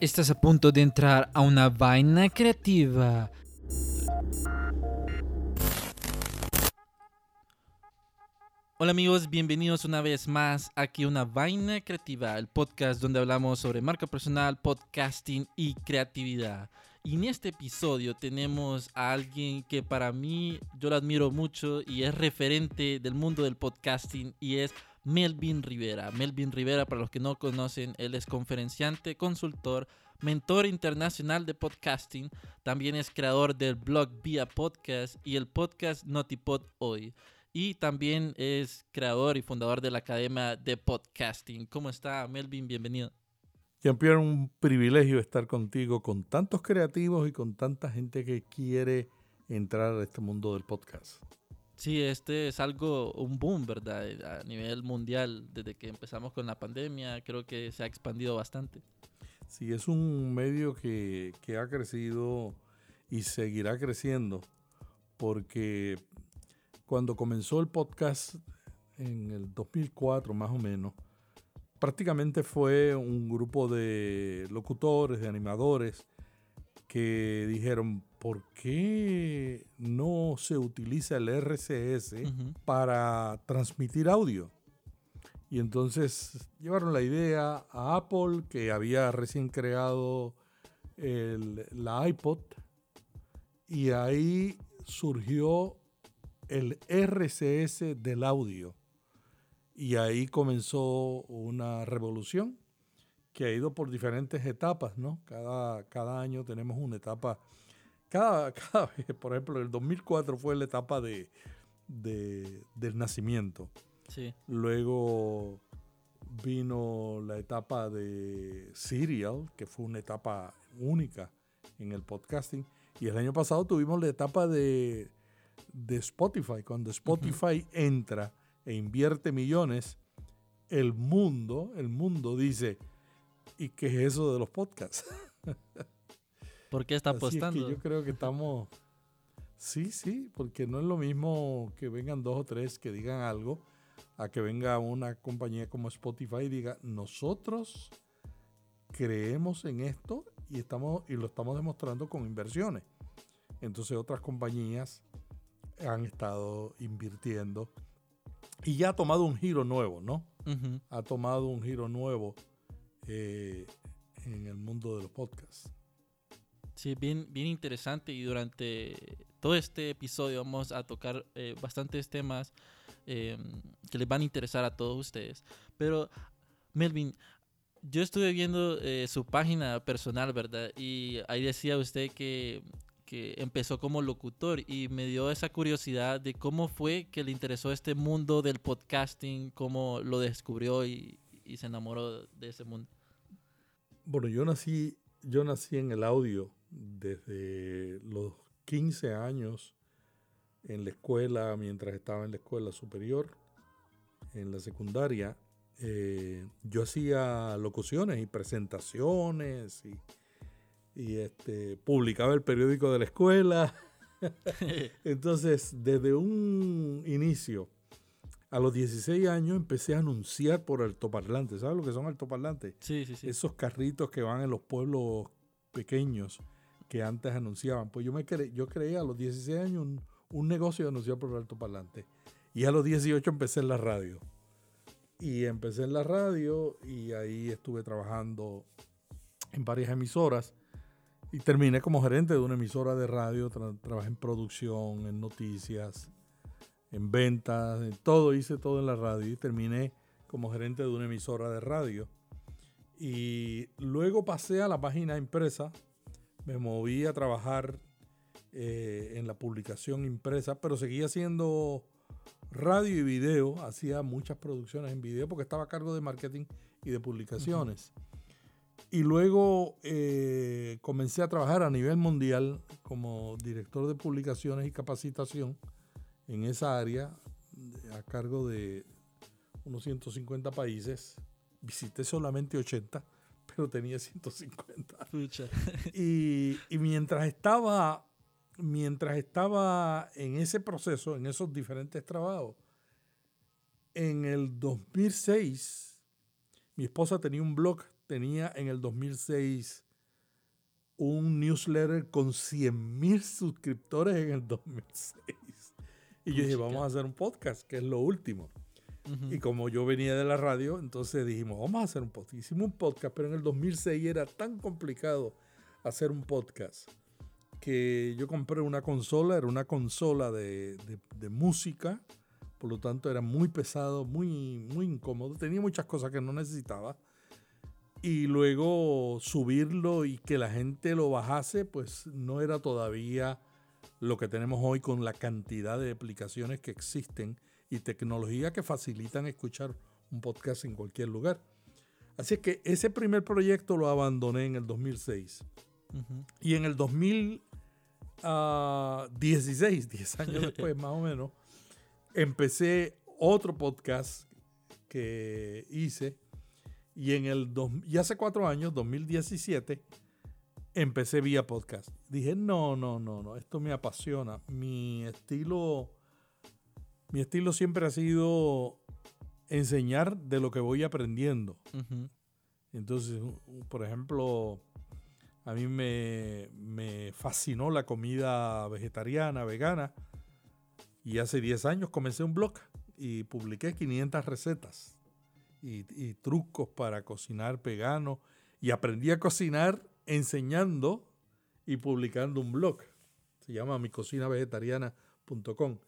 Estás a punto de entrar a una vaina creativa. Hola amigos, bienvenidos una vez más aquí a Una Vaina Creativa, el podcast donde hablamos sobre marca personal, podcasting y creatividad. Y en este episodio tenemos a alguien que para mí yo lo admiro mucho y es referente del mundo del podcasting y es Melvin Rivera. Melvin Rivera, para los que no conocen, él es conferenciante, consultor, mentor internacional de podcasting. También es creador del blog Vía Podcast y el podcast Notipod Hoy. Y también es creador y fundador de la Academia de Podcasting. ¿Cómo está, Melvin? Bienvenido. Jean-Pierre, un privilegio estar contigo con tantos creativos y con tanta gente que quiere entrar a este mundo del podcast. Sí, este es algo, un boom, ¿verdad? A nivel mundial, desde que empezamos con la pandemia, creo que se ha expandido bastante. Sí, es un medio que, que ha crecido y seguirá creciendo, porque cuando comenzó el podcast en el 2004 más o menos, prácticamente fue un grupo de locutores, de animadores, que dijeron, ¿por qué no se utiliza el RCS para transmitir audio? Y entonces llevaron la idea a Apple, que había recién creado la iPod, y ahí surgió el RCS del audio. Y ahí comenzó una revolución que ha ido por diferentes etapas, ¿no? Cada, cada año tenemos una etapa. Cada, cada vez, por ejemplo, el 2004 fue la etapa de, del nacimiento. Sí. Luego vino la etapa de Serial, que fue una etapa única en el podcasting. Y el año pasado tuvimos la etapa de de Spotify. Cuando Spotify entra e invierte millones, el mundo, el mundo dice, ¿y qué es eso de los podcasts? ¿Por qué está apostando? yo creo que estamos... Sí, sí, porque no es lo mismo que vengan dos o tres que digan algo a que venga una compañía como Spotify y diga, nosotros creemos en esto y, estamos, y lo estamos demostrando con inversiones. Entonces otras compañías han estado invirtiendo y ya ha tomado un giro nuevo, ¿no? Ha tomado un giro nuevo eh, en el mundo de los podcasts. Sí, bien, bien interesante y durante todo este episodio vamos a tocar eh, bastantes temas em, que les van a interesar a todos ustedes. Pero, Melvin, yo estuve viendo eh, su página personal, ¿verdad? Y ahí decía usted que que empezó como locutor y me dio esa curiosidad de cómo fue que le interesó este mundo del podcasting, cómo lo descubrió y, se enamoró de ese mundo. Bueno, yo nací, yo nací en el audio desde los 15 años en la escuela, mientras estaba en la escuela superior, en la secundaria. Eh, yo hacía locuciones y presentaciones y y este, publicaba el periódico de la escuela. Entonces, desde un inicio, a los 16 años empecé a anunciar por altoparlantes. ¿Sabes lo que son altoparlantes? Sí, sí, sí. Esos carritos que van en los pueblos pequeños que antes anunciaban. Pues yo me cre yo creé a los 16 años un, un negocio de anunciar por altoparlantes. Y a los 18 empecé en la radio. Y empecé en la radio y ahí estuve trabajando en varias emisoras y terminé como gerente de una emisora de radio, trabajé en producción, en noticias, en ventas, en todo, hice todo en la radio y terminé como gerente de una emisora de radio. Y luego pasé a la página impresa, me moví a trabajar eh, en la publicación impresa, pero seguía haciendo radio y video, hacía muchas producciones en video porque estaba a cargo de marketing y de publicaciones. Y luego eh, comencé a trabajar a nivel mundial como director de publicaciones y capacitación en esa área a cargo de unos 150 países. Visité solamente 80, pero tenía 150. y, y mientras estaba mientras estaba en ese proceso, en esos diferentes trabajos, en el 2006 Mi esposa tenía un blog, tenía en el 2006 un newsletter con 100.000 suscriptores en el 2006. Y yo dije, vamos a hacer un podcast, que es lo último. Y como yo venía de la radio, entonces dijimos, vamos a hacer un podcast. Hicimos un podcast, pero en el 2006 era tan complicado hacer un podcast que yo compré una consola, era una consola de, música, por lo tanto era muy pesado, muy, muy incómodo, tenía muchas cosas que no necesitaba. Y luego subirlo y que la gente lo bajase, pues no era todavía lo que tenemos hoy con la cantidad de aplicaciones que existen y tecnología que facilitan escuchar un podcast en cualquier lugar. Así es que ese primer proyecto lo abandoné en el 2006. Y en el 2016, 10 años después más o menos, empecé otro podcast que hice. Y en el y hace cuatro años, 2017, empecé vía podcast. Dije, no, no, no, no, esto me apasiona. Mi estilo, mi estilo siempre ha sido enseñar de lo que voy aprendiendo. Entonces, por ejemplo, a mí me, fascinó la comida vegetariana, vegana. Y hace 10 años comencé un blog y publiqué 500 recetas y, y trucos para cocinar vegano. Y aprendí a cocinar enseñando y publicando un blog. Se llama micocinavegetariana.com.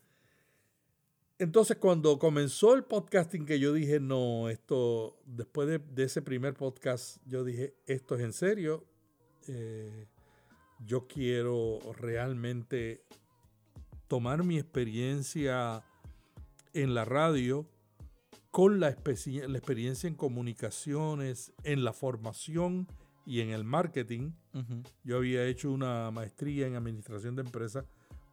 Entonces, cuando comenzó el podcasting, que yo dije, no, esto, después de, ese primer podcast, yo dije, esto es en serio. Eh, yo quiero realmente tomar mi experiencia en la radio con la, la experiencia en comunicaciones, en la formación y en el marketing. Yo había hecho una maestría en administración de empresas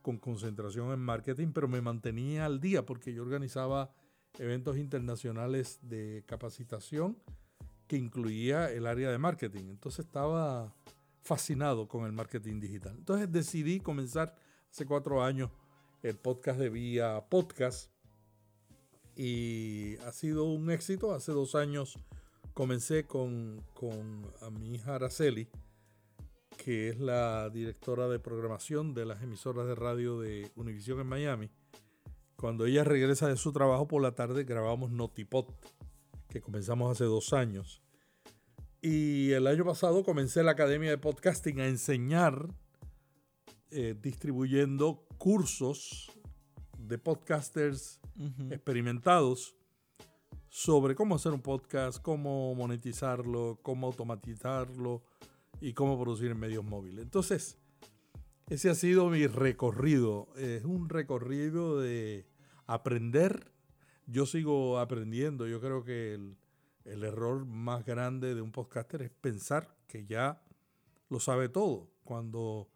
con concentración en marketing, pero me mantenía al día porque yo organizaba eventos internacionales de capacitación que incluía el área de marketing. Entonces estaba fascinado con el marketing digital. Entonces decidí comenzar hace cuatro años el podcast de Vía Podcast y ha sido un éxito. Hace dos años comencé con, a mi hija Araceli, que es la directora de programación de las emisoras de radio de Univision en Miami. Cuando ella regresa de su trabajo por la tarde, grabamos Notipod, que comenzamos hace dos años. Y el año pasado comencé la Academia de Podcasting a enseñar, eh, distribuyendo cursos de podcasters experimentados sobre cómo hacer un podcast, cómo monetizarlo, cómo automatizarlo y cómo producir en medios móviles. Entonces, ese ha sido mi recorrido. Es un recorrido de aprender. Yo sigo aprendiendo. Yo creo que el, error más grande de un podcaster es pensar que ya lo sabe todo. Cuando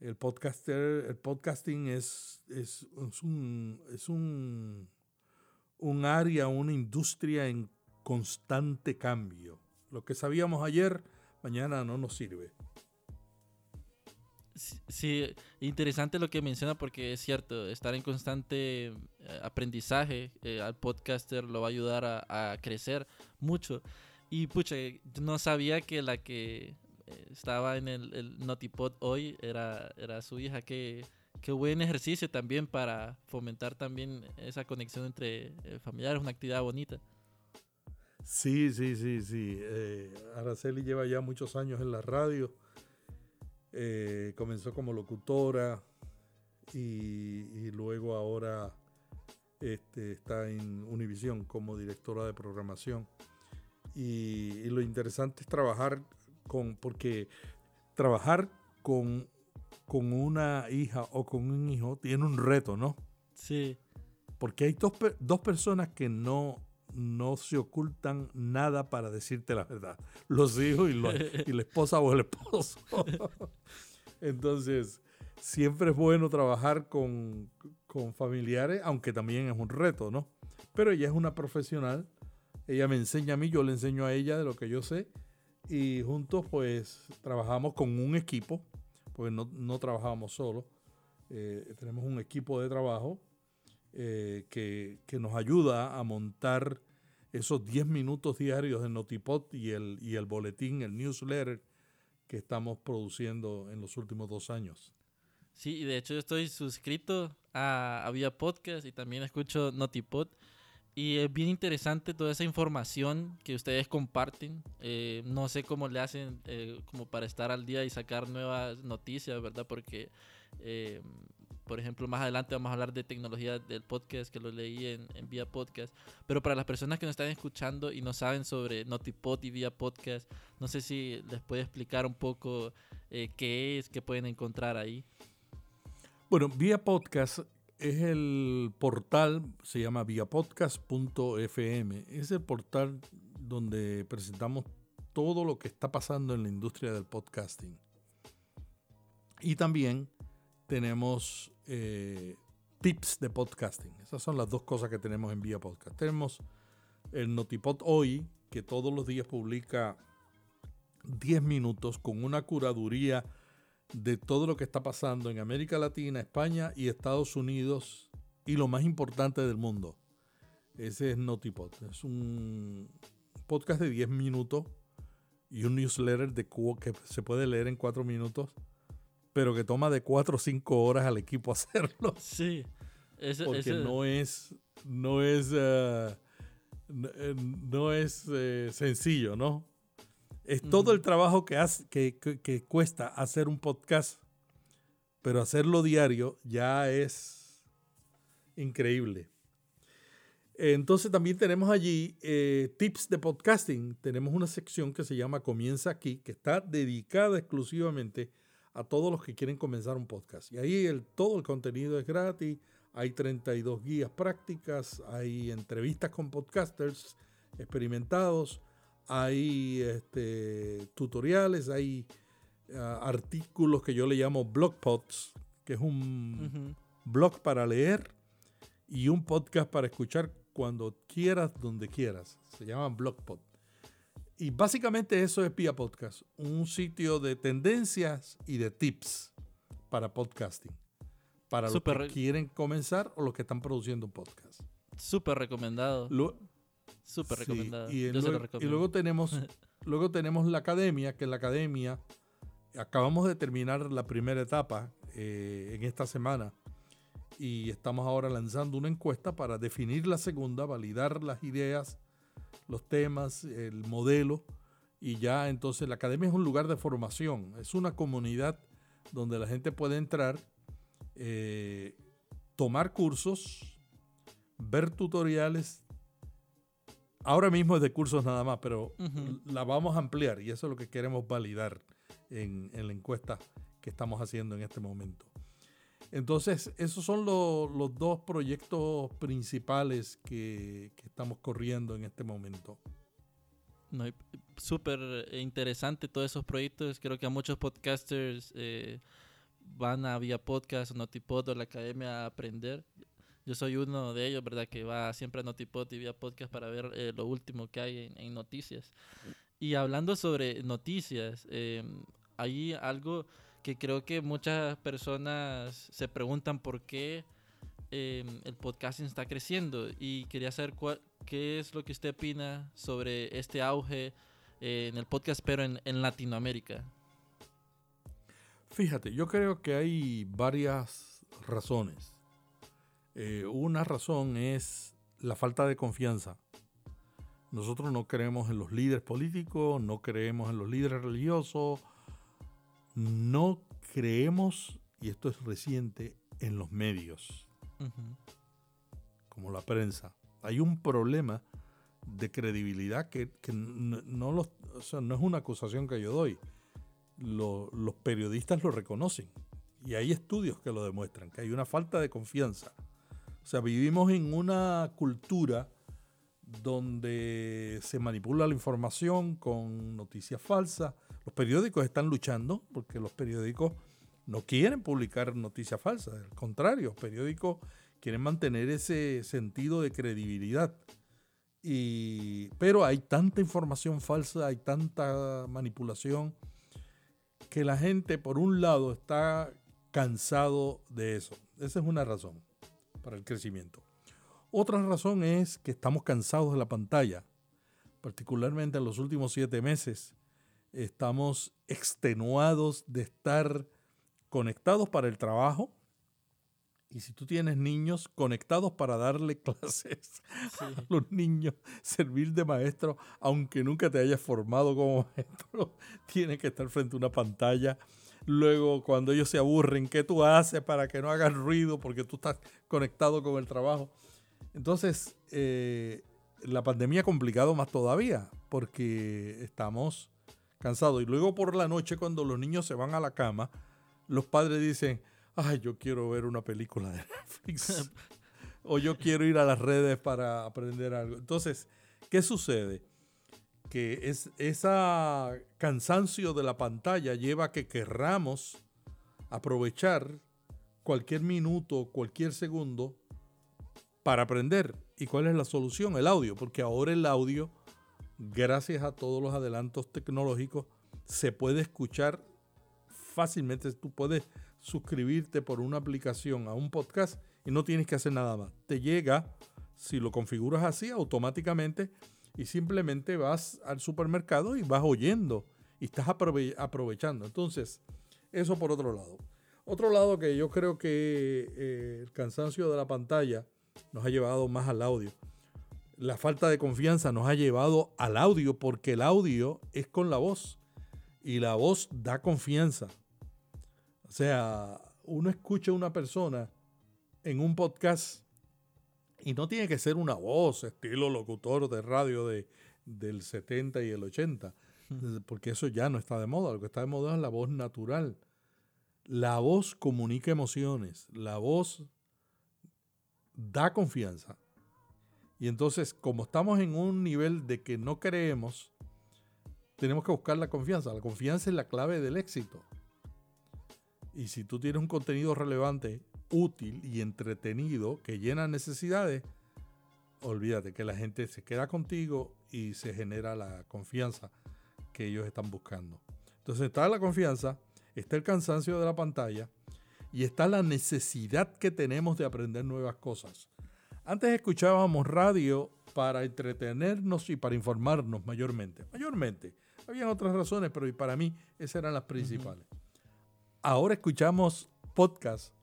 el podcaster, el podcasting es, es, un, es un un área, una industria en constante cambio. Lo que sabíamos ayer, mañana no nos sirve. Sí, interesante lo que menciona porque es cierto, estar en constante eh, aprendizaje eh, al podcaster lo va a ayudar a, crecer mucho. Y pucha, no sabía que la que eh, estaba en el, el Notipod hoy era, era su hija, que qué buen ejercicio también para fomentar también esa conexión entre familiares, una actividad bonita. Sí, sí, sí, sí. Eh, Araceli lleva ya muchos años en la radio. Eh, comenzó como locutora y, luego ahora este, está en Univisión como directora de programación. Y, y, lo interesante es trabajar con, porque trabajar con con una hija o con un hijo tiene un reto, ¿no? Sí. Porque hay dos, dos personas que no, no se ocultan nada para decirte la verdad. Los hijos y, la esposa o el esposo. Entonces, siempre es bueno trabajar con, con familiares, aunque también es un reto, ¿no? Pero ella es una profesional, ella me enseña a mí, yo le enseño a ella de lo que yo sé y juntos pues trabajamos con un equipo porque no, no trabajábamos solos. Eh, tenemos un equipo de trabajo eh, que, nos ayuda a montar esos 10 minutos diarios de Notipod y el, y el boletín, el newsletter que estamos produciendo en los últimos dos años. Sí, y de hecho yo estoy suscrito a, a Vía Podcast y también escucho Notipod. Y es bien interesante toda esa información que ustedes comparten. Eh, no sé cómo le hacen eh, como para estar al día y sacar nuevas noticias, ¿verdad? Porque, eh, por ejemplo, más adelante vamos a hablar de tecnología del podcast, que lo leí en, Vía Podcast. Pero para las personas que nos están escuchando y no saben sobre Notipod y Vía Podcast, no sé si les puede explicar un poco qué es, qué pueden encontrar ahí. Bueno, Vía Podcast es el portal, se llama viapodcast.fm. Es el portal donde presentamos todo lo que está pasando en la industria del podcasting. Y también tenemos eh, tips de podcasting. Esas son las dos cosas que tenemos en Vía Podcast. Tenemos el Notipod Hoy, que todos los días publica 10 minutos con una curaduría de todo lo que está pasando en América Latina, España y Estados Unidos y lo más importante del mundo. Ese es Notipod. Es un podcast de 10 minutos y un newsletter de que se puede leer en 4 minutos, pero que toma de 4 o 5 horas al equipo hacerlo. Sí. porque no es no es uh, no, es uh, sencillo, ¿no? Es todo el trabajo que, hace, que, cuesta hacer un podcast, pero hacerlo diario ya es increíble. Entonces también tenemos allí eh, tips de podcasting. Tenemos una sección que se llama Comienza aquí, que está dedicada exclusivamente a todos los que quieren comenzar un podcast. Y ahí el, todo el contenido es gratis. Hay 32 guías prácticas, hay entrevistas con podcasters experimentados, hay este, tutoriales, hay ah, artículos que yo le llamo blogpods, que es un blog para leer y un podcast para escuchar cuando quieras, donde quieras. Se llama blogpod. Y básicamente eso es Pia Podcast, un sitio de tendencias y de tips para podcasting. Para los que quieren comenzar o los que están produciendo un podcast. Súper recomendado. Súper recomendado. Y, luego, tenemos, luego tenemos la academia, que en la academia acabamos de terminar la primera etapa eh, en esta semana y estamos ahora lanzando una encuesta para definir la segunda, validar las ideas, los temas, el modelo y ya entonces la academia es un lugar de formación, es una comunidad donde la gente puede entrar, eh, tomar cursos, ver tutoriales, ahora mismo es de cursos nada más, pero la vamos a ampliar y eso es lo que queremos validar en, la encuesta que estamos haciendo en este momento. Entonces, esos son los dos proyectos principales que, estamos corriendo en este momento. No, Súper interesante todos esos proyectos. Creo que a muchos podcasters eh, van a vía podcast Notipod o la academia a aprender. Yo soy uno de ellos, ¿verdad? Que va siempre a Notipod y vía podcast para ver eh, lo último que hay en, noticias. Y hablando sobre noticias, eh, hay algo que creo que muchas personas se preguntan por qué em, el podcasting está creciendo. Y quería saber qué es lo que usted opina sobre este auge eh, en el podcast, pero en, en Latinoamérica. Fíjate, yo creo que hay varias razones. Eh, una razón es la falta de confianza. Nosotros no creemos en los líderes políticos, no creemos en los líderes religiosos, no creemos, y esto es reciente, en los medios, como la prensa. Hay un problema de credibilidad que, no, no es una acusación que yo doy. los periodistas lo reconocen y hay estudios que lo demuestran, que hay una falta de confianza o sea, vivimos en una cultura donde se manipula la información con noticias falsas. Los periódicos están luchando porque los periódicos no quieren publicar noticias falsas. Al contrario, los periódicos quieren mantener ese sentido de credibilidad. Y, pero hay tanta información falsa, hay tanta manipulación, que la gente, por un lado, está cansado de eso. Esa es una razón para el crecimiento. Otra razón es que estamos cansados de la pantalla, particularmente en los últimos siete meses. Estamos extenuados de estar conectados para el trabajo, y si tú tienes niños conectados para darle clases a los niños, servir de maestro, aunque nunca te hayas formado como maestro, tienes que estar frente a una pantalla. Luego, cuando ellos se aburren, ¿qué tú haces para que no hagan ruido? Porque tú estás conectado con el trabajo. Entonces, eh, la pandemia ha complicado más todavía, porque estamos cansados. Y luego por la noche, cuando los niños se van a la cama, los padres dicen, ay, yo quiero ver una película de Netflix. o yo quiero ir a las redes para aprender algo. Entonces, ¿qué sucede? Que es, ese cansancio de la pantalla lleva a que querramos aprovechar cualquier minuto, cualquier segundo para aprender. ¿Y cuál es la solución? El audio, porque ahora el audio, gracias a todos los adelantos tecnológicos, se puede escuchar fácilmente. Tú puedes suscribirte por una aplicación a un podcast y no tienes que hacer nada más. Te llega, si lo configuras así, automáticamente y simplemente vas al supermercado y vas oyendo y estás aprovechando. Entonces, eso por otro lado. Otro lado que yo creo que eh, el cansancio de la pantalla nos ha llevado más al audio. La falta de confianza nos ha llevado al audio porque el audio es con la voz y la voz da confianza. O sea, uno escucha a una persona en un podcast y no tiene que ser una voz, estilo locutor de radio de, del 70 y el 80, porque eso ya no está de moda. Lo que está de moda es la voz natural. La voz comunica emociones, la voz da confianza. Y entonces, como estamos en un nivel de que no creemos, tenemos que buscar la confianza. La confianza es la clave del éxito. Y si tú tienes un contenido relevante, útil y entretenido que llena necesidades, olvídate que la gente se queda contigo y se genera la confianza que ellos están buscando. Entonces está la confianza, está el cansancio de la pantalla y está la necesidad que tenemos de aprender nuevas cosas. Antes escuchábamos radio para entretenernos y para informarnos mayormente. Mayormente. Habían otras razones, pero para mí esas eran las principales. Ahora escuchamos podcast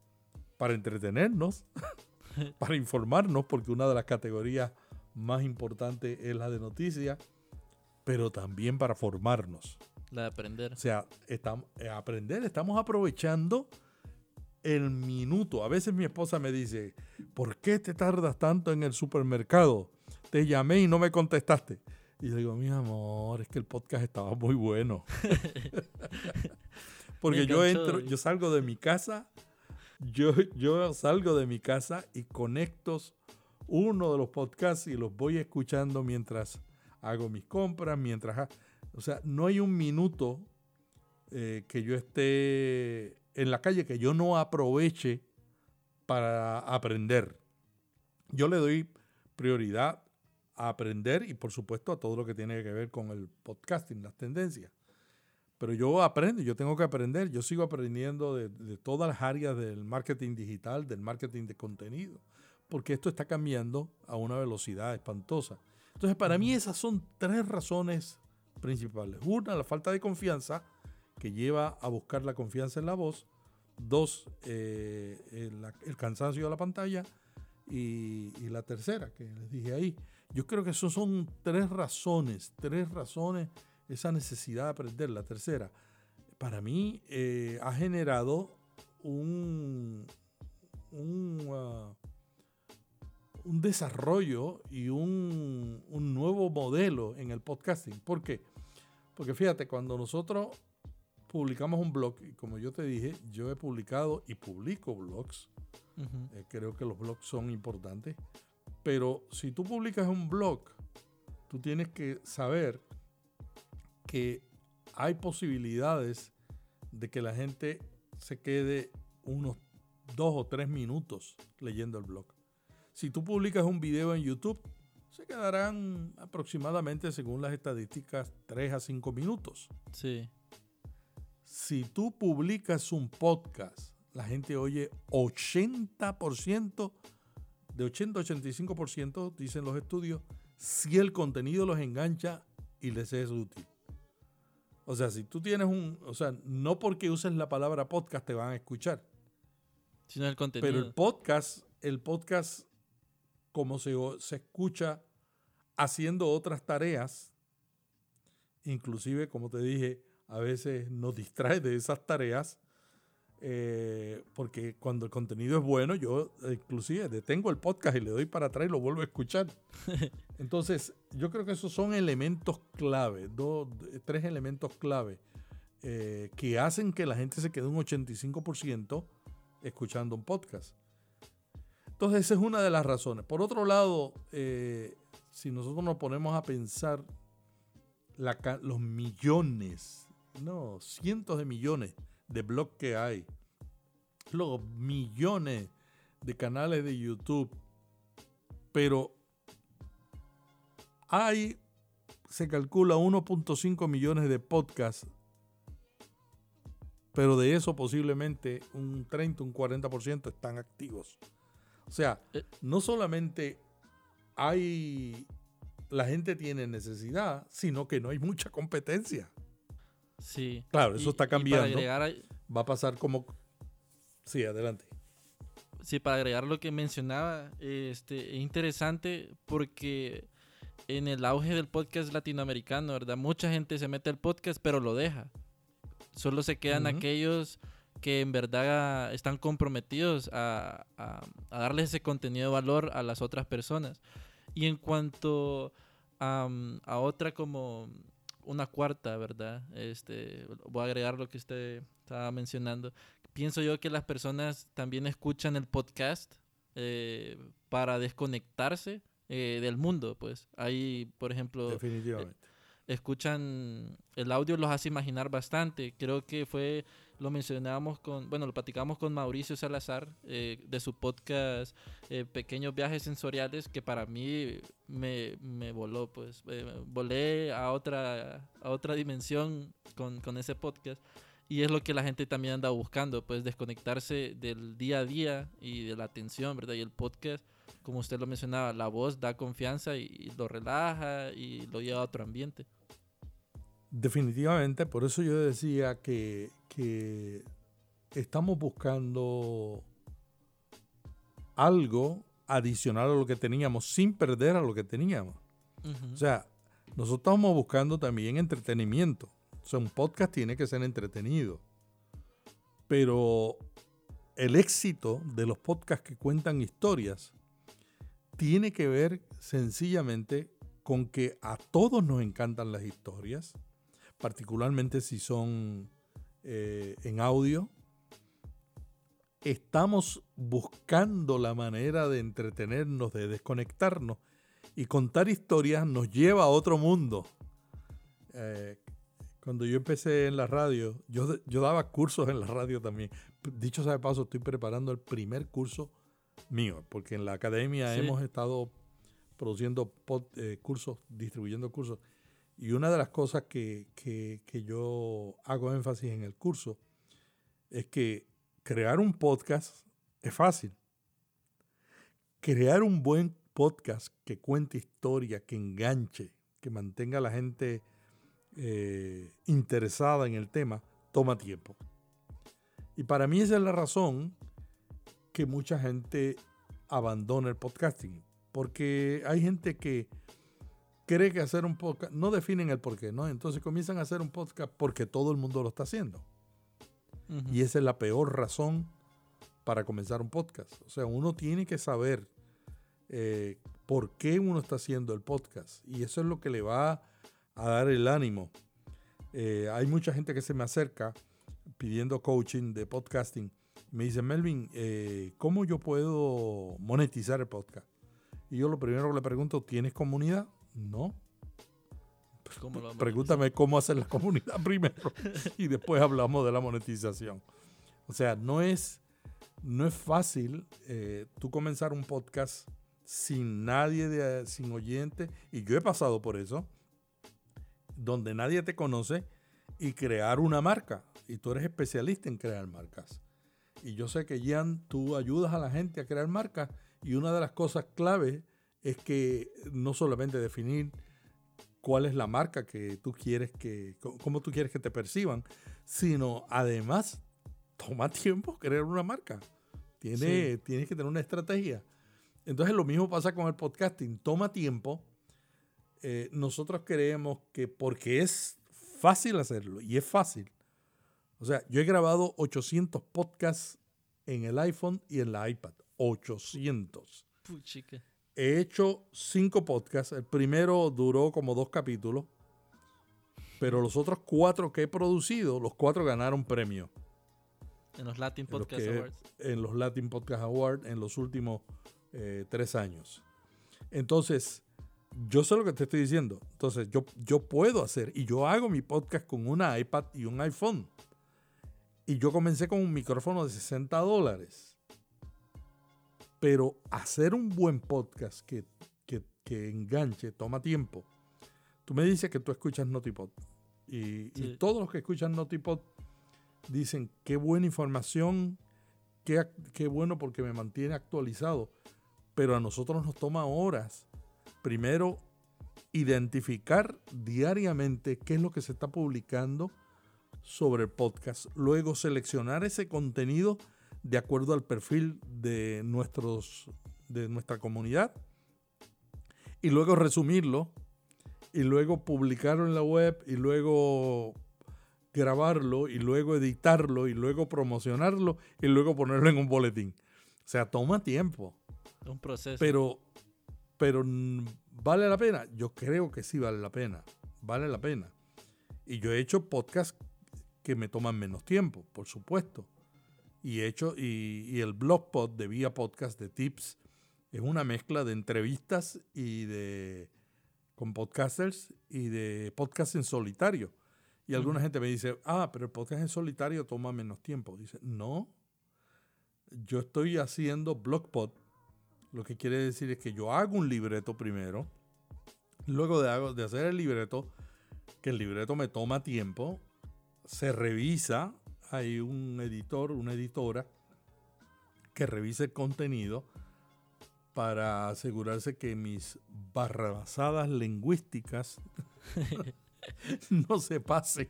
para entretenernos, para informarnos, porque una de las categorías más importantes es la de noticias, pero también para formarnos. La de aprender. O sea, estamos, eh, aprender, estamos aprovechando el minuto. A veces mi esposa me dice, ¿por qué te tardas tanto en el supermercado? Te llamé y no me contestaste. Y yo digo, mi amor, es que el podcast estaba muy bueno. Porque yo entro, yo salgo de mi casa, yo, yo salgo de mi casa y conecto uno de los podcasts y los voy escuchando mientras hago mis compras, mientras... O sea, no hay un minuto eh, que yo esté en la calle que yo no aproveche para aprender. Yo le doy prioridad a aprender y por supuesto a todo lo que tiene que ver con el podcasting, las tendencias. Pero yo aprendo, yo tengo que aprender, yo sigo aprendiendo de, todas las áreas del marketing digital, del marketing de contenido, porque esto está cambiando a una velocidad espantosa. Entonces, para mí esas son tres razones principales. Una, la falta de confianza, que lleva a buscar la confianza en la voz. Dos, eh, el, cansancio de la pantalla. Y, la tercera, que les dije ahí. Yo creo que esas son tres razones, tres razones esa necesidad de aprender. La tercera, para mí eh, ha generado un, un, uh, desarrollo y un, nuevo modelo en el podcasting. ¿Por qué? Porque fíjate, cuando nosotros publicamos un blog, y como yo te dije, yo he publicado y publico blogs, eh, creo que los blogs son importantes, pero si tú publicas un blog, tú tienes que saber que hay posibilidades de que la gente se quede unos dos o tres minutos leyendo el blog. Si tú publicas un video en YouTube, se quedarán aproximadamente, según las estadísticas, tres a cinco minutos. Sí. Si tú publicas un podcast, la gente oye 80% de 80-85%, dicen los estudios, si el contenido los engancha y les es útil. O sea, si tú tienes un, o sea, no porque uses la palabra podcast te van a escuchar. Sino el contenido. Pero el podcast, el podcast, como se, se escucha haciendo otras tareas, inclusive, como te dije, a veces nos distrae de esas tareas, eh, porque cuando el contenido es bueno, yo inclusive detengo el podcast y le doy para atrás y lo vuelvo a escuchar. Entonces, yo creo que esos son elementos clave, dos, tres elementos clave eh, que hacen que la gente se quede un 85% escuchando un podcast. Entonces, esa es una de las razones. Por otro lado, eh, si nosotros nos ponemos a pensar los millones, no, cientos de millones de blogs que hay, los millones de canales de YouTube, pero hay, se calcula 1.5 millones de podcasts, pero de eso posiblemente un 30, un 40% están activos. O sea, eh. no solamente hay, la gente tiene necesidad, sino que no hay mucha competencia. Sí. Claro, eso está cambiando. Va a pasar como... Sí, adelante. Sí, para agregar lo que mencionaba, este, es interesante porque en el auge del podcast latinoamericano, ¿verdad? Mucha gente se mete al podcast pero lo deja. Solo se quedan aquellos que en verdad están comprometidos a, a, darle ese contenido de valor a las otras personas. Y en cuanto a, a otra como una cuarta, ¿verdad? Este, voy a agregar lo que usted estaba mencionando. Pienso yo que las personas también escuchan el podcast eh, para desconectarse eh, del mundo, pues. Ahí, por ejemplo... Definitivamente. escuchan, el audio los hace imaginar bastante. Creo que fue lo mencionábamos con, bueno, lo platicamos con Mauricio Salazar eh, de su podcast eh, Pequeños Viajes Sensoriales, que para mí me, me voló, pues, eh, volé a otra, a otra dimensión con, con, ese podcast. Y es lo que la gente también anda buscando, pues, desconectarse del día a día y de la atención, ¿verdad? Y el podcast, como usted lo mencionaba, la voz da confianza y lo relaja y lo lleva a otro ambiente. Definitivamente, por eso yo decía que, estamos buscando algo adicional a lo que teníamos sin perder a lo que teníamos. O sea, nosotros estamos buscando también entretenimiento. O sea, un podcast tiene que ser entretenido. Pero el éxito de los podcasts que cuentan historias tiene que ver sencillamente con que a todos nos encantan las historias particularmente si son eh, en audio. Estamos buscando la manera de entretenernos, de desconectarnos y contar historias nos lleva a otro mundo. Eh, cuando yo empecé en la radio, yo, yo daba cursos en la radio también. Dicho sea de paso, estoy preparando el primer curso mío, porque en la academia hemos estado produciendo eh, cursos, distribuyendo cursos. Y una de las cosas que, yo hago énfasis en el curso es que crear un podcast es fácil. Crear un buen podcast que cuente historia, que enganche, que mantenga a la gente eh, interesada en el tema, toma tiempo. Y para mí esa es la razón que mucha gente abandona el podcasting. Porque hay gente que cree que hacer un podcast, no definen el por qué, ¿no? Entonces comienzan a hacer un podcast porque todo el mundo lo está haciendo. Y esa es la peor razón para comenzar un podcast. O sea, uno tiene que saber eh, por qué uno está haciendo el podcast. Y eso es lo que le va a dar el ánimo. Eh, hay mucha gente que se me acerca pidiendo coaching de podcasting. Me dice, Melvin, eh, ¿cómo yo puedo monetizar el podcast? Y yo lo primero que le pregunto, ¿tienes comunidad? No. Pregúntame cómo hacer la comunidad primero y después hablamos de la monetización. O sea, no es, no es fácil eh, tú comenzar un podcast sin nadie, de, sin oyente, y yo he pasado por eso, donde nadie te conoce y crear una marca. Y tú eres especialista en crear marcas. Y yo sé que, Jan, tú ayudas a la gente a crear marcas Y una de las cosas clave es que no solamente definir cuál es la marca que tú quieres que, cómo tú quieres que te perciban, sino además toma tiempo crear una marca. Tiene, Tienes que tener una estrategia. Entonces lo mismo pasa con el podcasting, toma tiempo. Eh, nosotros creemos que porque es fácil hacerlo, y es fácil. O sea, yo he grabado 800 podcasts en el iPhone y en la iPad. 800. Puchica. He hecho cinco podcasts. El primero duró como dos capítulos. Pero los otros cuatro que he producido, los cuatro ganaron premio. En los Latin Podcast Awards. En los Latin Podcast Awards en los últimos eh, tres años. Entonces, yo sé lo que te estoy diciendo. Entonces, yo, yo puedo hacer, y yo hago mi podcast con una iPad y un iPhone. Y yo comencé con un micrófono de 60 dólares. Pero hacer un buen podcast que, enganche toma tiempo. Tú me dices que tú escuchas Notipod. Y, y todos los que escuchan Notipod dicen qué buena información, qué, qué bueno porque me mantiene actualizado. Pero a nosotros nos toma horas. Primero, identificar diariamente qué es lo que se está publicando sobre el podcast. Luego, seleccionar ese contenido de acuerdo al perfil de, nuestros, de nuestra comunidad y luego resumirlo y luego publicarlo en la web y luego grabarlo y luego editarlo y luego promocionarlo y luego ponerlo en un boletín. O sea, toma tiempo. Un proceso. Pero, pero ¿vale la pena? Yo creo que sí vale la pena. Vale la pena. Y yo he hecho podcasts que me toman menos tiempo, por supuesto y hecho y, el blogpod de Vía Podcast de Tips es una mezcla de entrevistas y de con podcasters y de podcast en solitario. Y alguna gente me dice, ah, pero el podcast en solitario toma menos tiempo. Dice, no, yo estoy haciendo blogpod. Lo que quiere decir es que yo hago un libreto primero. Luego de, de hacer el libreto, que el libreto me toma tiempo, se revisa hay un editor, una editora que revise el contenido para asegurarse que mis barrabasadas lingüísticas no se pasen.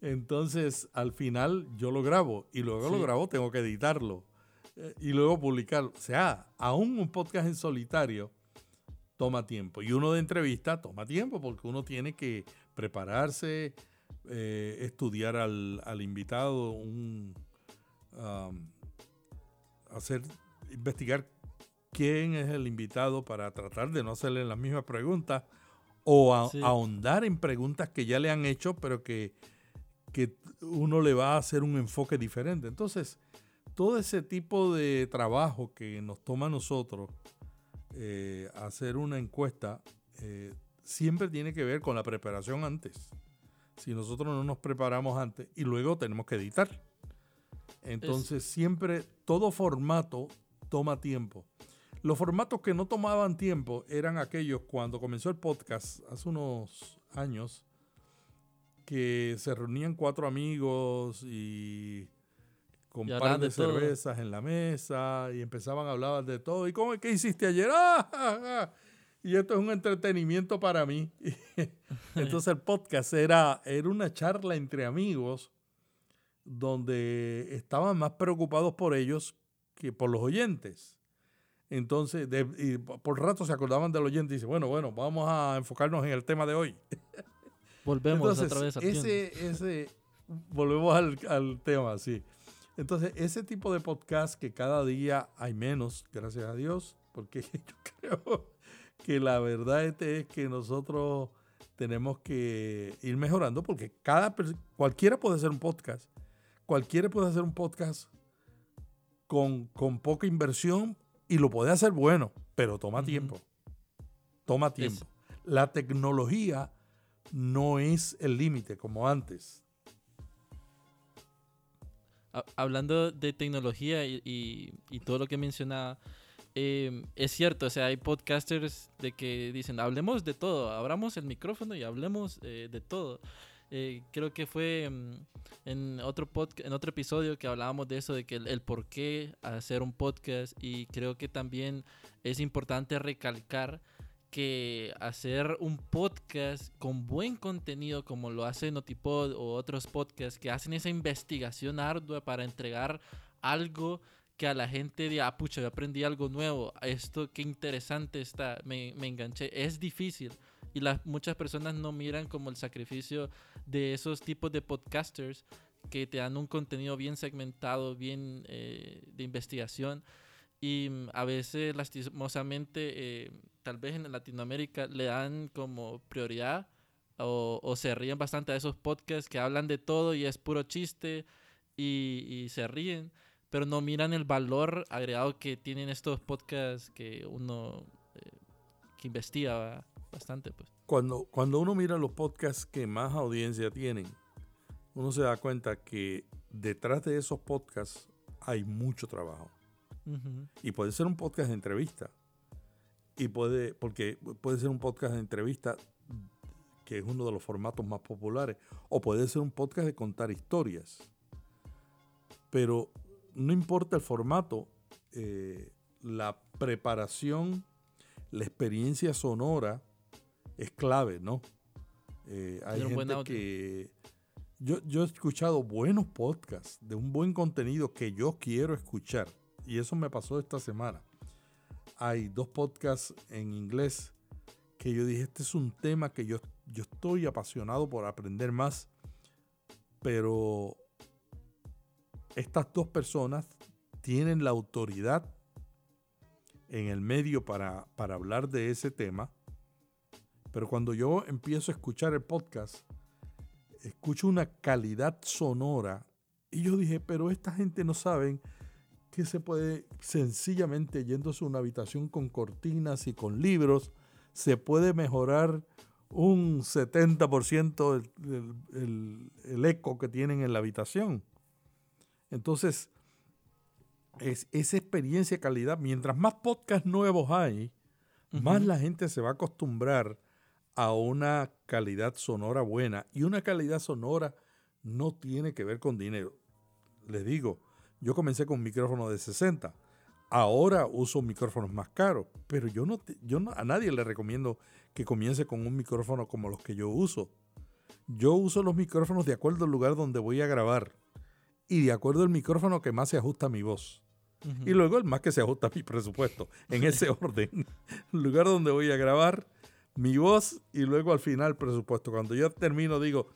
Entonces, al final yo lo grabo y luego lo grabo, tengo que editarlo eh, y luego publicarlo. O sea, aún un podcast en solitario toma tiempo y uno de entrevista toma tiempo porque uno tiene que prepararse, eh, estudiar al, invitado, un, hacer, investigar quién es el invitado para tratar de no hacerle las mismas preguntas o ahondar en preguntas que ya le han hecho, pero que, que uno le va a hacer un enfoque diferente. Entonces, todo ese tipo de trabajo que nos toma a nosotros eh, hacer una encuesta eh, siempre tiene que ver con la preparación antes si nosotros no nos preparamos antes y luego tenemos que editar. Entonces siempre todo formato toma tiempo. Los formatos que no tomaban tiempo eran aquellos cuando comenzó el podcast hace unos años que se reunían cuatro amigos y con par de, cervezas en la mesa y empezaban a hablar de todo. ¿Y cómo qué hiciste ayer? ¡Ah, y esto es un entretenimiento para mí. Entonces el podcast era, era una charla entre amigos donde estaban más preocupados por ellos que por los oyentes. Entonces, y por rato se acordaban del oyente y dice, bueno, bueno, vamos a enfocarnos en el tema de hoy. Volvemos otra vez a ese, ese, Volvemos al, al tema, sí. Entonces, ese tipo de podcast que cada día hay menos, gracias a Dios, porque yo creo que la verdad es que nosotros tenemos que ir mejorando porque cada cualquiera puede hacer un podcast. Cualquiera puede hacer un podcast con, poca inversión y lo puede hacer bueno, pero toma tiempo. Toma tiempo. La tecnología no es el límite como antes. Hablando de tecnología y todo lo que mencionaba, Em, es cierto, o sea, hay podcasters de que dicen, hablemos de todo, abramos el micrófono y hablemos eh, de todo. Eh, creo que fue mm, en otro podcast, en otro episodio que hablábamos de eso, de que el, el por qué hacer un podcast y creo que también es importante recalcar que hacer un podcast con buen contenido como lo hace Notipod o otros podcasts que hacen esa investigación ardua para entregar algo que a la gente diga, ah, pucha, yo aprendí algo nuevo, esto qué interesante está, me, me enganché. Es difícil y las, muchas personas no miran como el sacrificio de esos tipos de podcasters que te dan un contenido bien segmentado, bien eh, de investigación y mm, a veces lastimosamente eh, tal vez en Latinoamérica le dan como prioridad o, se ríen bastante de esos podcasts que hablan de todo y es puro chiste y, se ríen, pero no miran el valor agregado que tienen estos podcasts que uno eh, que investiga bastante. Pues. Cuando, cuando uno mira los podcasts que más audiencia tienen, uno se da cuenta que detrás de esos podcasts hay mucho trabajo. Uh -huh. Y puede ser un podcast de entrevista, y puede, porque puede ser un podcast de entrevista que es uno de los formatos más populares, o puede ser un podcast de contar historias. Pero no importa el formato, eh, la preparación, la experiencia sonora es clave, ¿no? Eh, hay gente que... Yo, yo he escuchado buenos podcasts de un buen contenido que yo quiero escuchar. Y eso me pasó esta semana hay dos podcasts en inglés que yo dije, este es un tema que yo, yo estoy apasionado por aprender más, pero estas dos personas tienen la autoridad en el medio para, para hablar de ese tema, pero cuando yo empiezo a escuchar el podcast, escucho una calidad sonora y yo dije, pero esta gente no saben que se puede sencillamente yéndose a una habitación con cortinas y con libros, se puede mejorar un 70% el, el, el, eco que tienen en la habitación. Entonces, es, esa experiencia de calidad, mientras más podcasts nuevos hay, uh -huh. más la gente se va a acostumbrar a una calidad sonora buena. Y una calidad sonora no tiene que ver con dinero. Les digo, yo comencé con un micrófono de 60. Ahora uso micrófonos más caros, pero yo no, yo no, a nadie le recomiendo que comience con un micrófono como los que yo uso. Yo uso los micrófonos de acuerdo al lugar donde voy a grabar y de acuerdo al micrófono que más se ajusta a mi voz. Uh -huh. Y luego el más que se ajusta a mi presupuesto, en ese orden. lugar donde voy a grabar, mi voz y luego al final el presupuesto. Cuando yo termino digo,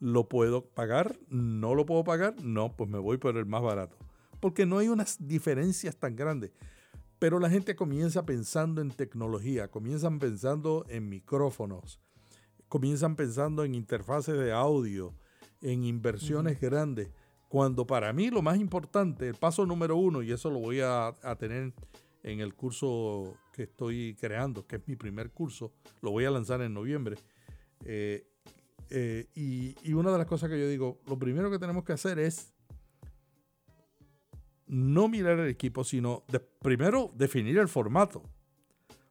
¿lo puedo pagar? ¿No lo puedo pagar? No, pues me voy por el más barato porque no hay unas diferencias tan grandes. Pero la gente comienza pensando en tecnología, comienzan pensando en micrófonos, comienzan pensando en interfaces de audio, en inversiones uh -huh. grandes. Cuando para mí lo más importante, el paso número uno, y eso lo voy a, tener en el curso que estoy creando, que es mi primer curso, lo voy a lanzar en noviembre. Eh, eh, y, una de las cosas que yo digo, lo primero que tenemos que hacer es no mirar el equipo, sino primero definir el formato.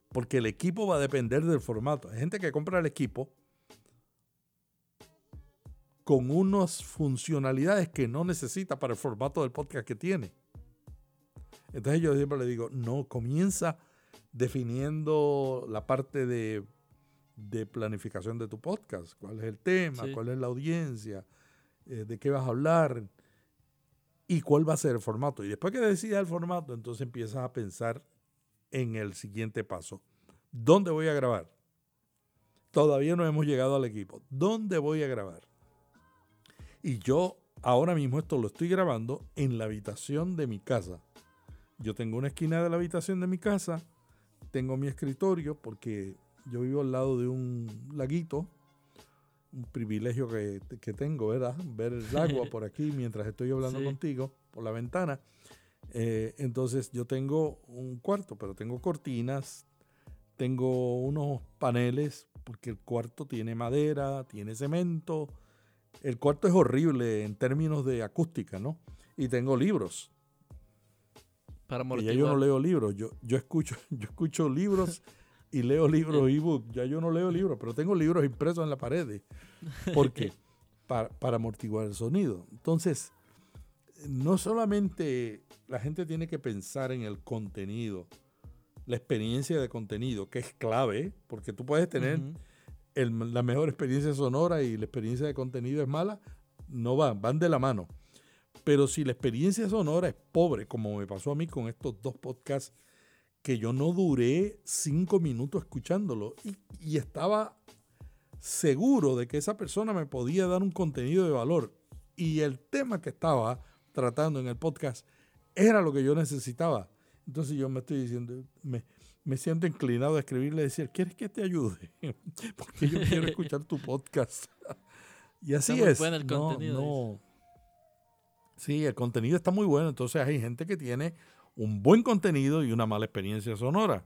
Porque el equipo va a depender del formato. Hay gente que compra el equipo con unas funcionalidades que no necesita para el formato del podcast que tiene. Entonces yo siempre le digo, no, comienza definiendo la parte de, de planificación de tu podcast. ¿Cuál es el tema? Sí. ¿Cuál es la audiencia? Eh, ¿De qué vas a hablar? y cuál va a ser el formato. Y después que decidas el formato, entonces empiezas a pensar en el siguiente paso. ¿Dónde voy a grabar? Todavía no hemos llegado al equipo. ¿Dónde voy a grabar? Y yo ahora mismo esto lo estoy grabando en la habitación de mi casa. Yo tengo una esquina de la habitación de mi casa, tengo mi escritorio porque yo vivo al lado de un laguito un privilegio que, que, tengo, ¿verdad? Ver el agua por aquí mientras estoy hablando sí. contigo por la ventana. Eh, entonces yo tengo un cuarto, pero tengo cortinas, tengo unos paneles, porque el cuarto tiene madera, tiene cemento. El cuarto es horrible en términos de acústica, ¿no? Y tengo libros. Para y ya yo no leo libros, yo, yo, escucho, yo escucho libros y leo libros ebook. Ya yo no leo libros, pero tengo libros impresos en la pared. ¿Por qué? para, para amortiguar el sonido. Entonces, no solamente la gente tiene que pensar en el contenido, la experiencia de contenido, que es clave, porque tú puedes tener la mejor experiencia sonora y la experiencia de contenido es mala, no van, van de la mano. Pero si la experiencia sonora es pobre, como me pasó a mí con estos dos podcasts, que yo no duré cinco minutos escuchándolo y, estaba seguro de que esa persona me podía dar un contenido de valor y el tema que estaba tratando en el podcast era lo que yo necesitaba. Entonces yo me estoy diciendo, me, me siento inclinado a escribirle y decir, ¿quieres que te ayude? Porque yo quiero escuchar tu podcast. y así es. el contenido. Sí, el contenido está muy bueno. Entonces hay gente que tiene un buen contenido y una mala experiencia sonora.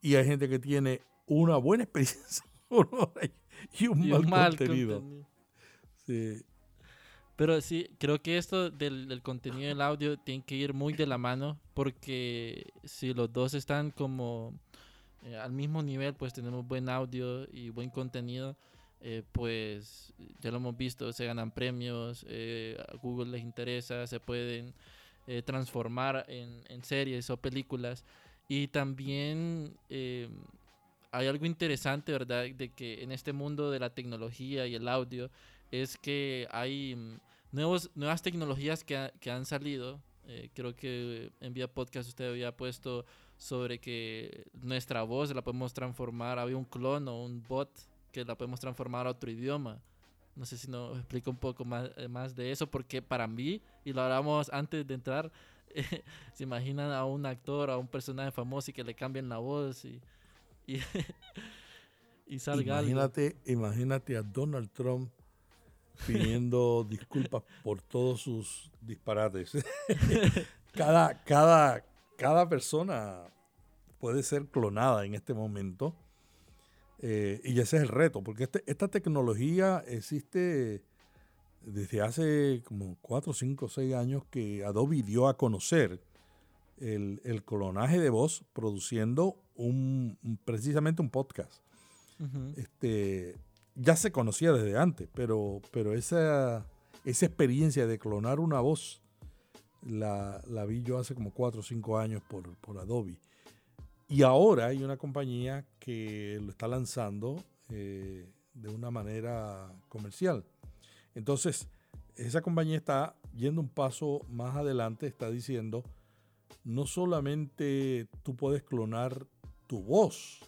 Y hay gente que tiene una buena experiencia sonora y, un, mal, contenido. Sí. Pero sí, creo que esto del, contenido del audio tiene que ir muy de la mano porque si los dos están como eh, al mismo nivel, pues tenemos buen audio y buen contenido, eh, pues ya lo hemos visto, se ganan premios, eh, a Google les interesa, se pueden transformar en, en, series o películas. Y también hay algo interesante, ¿verdad? De que en este mundo de la tecnología y el audio es que hay nuevos, nuevas tecnologías que, que han salido. Eh, creo que en Vía Podcast usted había puesto sobre que nuestra voz la podemos transformar. Había un clon o un bot que la podemos transformar a otro idioma. No sé si nos explica un poco más, eh, más de eso, porque para mí, y lo hablamos antes de entrar, se imaginan a un actor, a un personaje famoso y que le cambien la voz y, y, y salga imagínate, Imagínate a Donald Trump pidiendo disculpas por todos sus disparates. cada, cada, cada persona puede ser clonada en este momento. Eh, y ese es el reto, porque este, esta tecnología existe desde hace como 4, 5, 6 años que Adobe dio a conocer el, clonaje de voz produciendo un, precisamente un podcast. este, ya se conocía desde antes, pero, pero esa, esa experiencia de clonar una voz la, vi yo hace como 4 o 5 años por, Adobe. Y ahora hay una compañía que lo está lanzando eh, de una manera comercial. Entonces, esa compañía está yendo un paso más adelante, está diciendo, no solamente tú puedes clonar tu voz,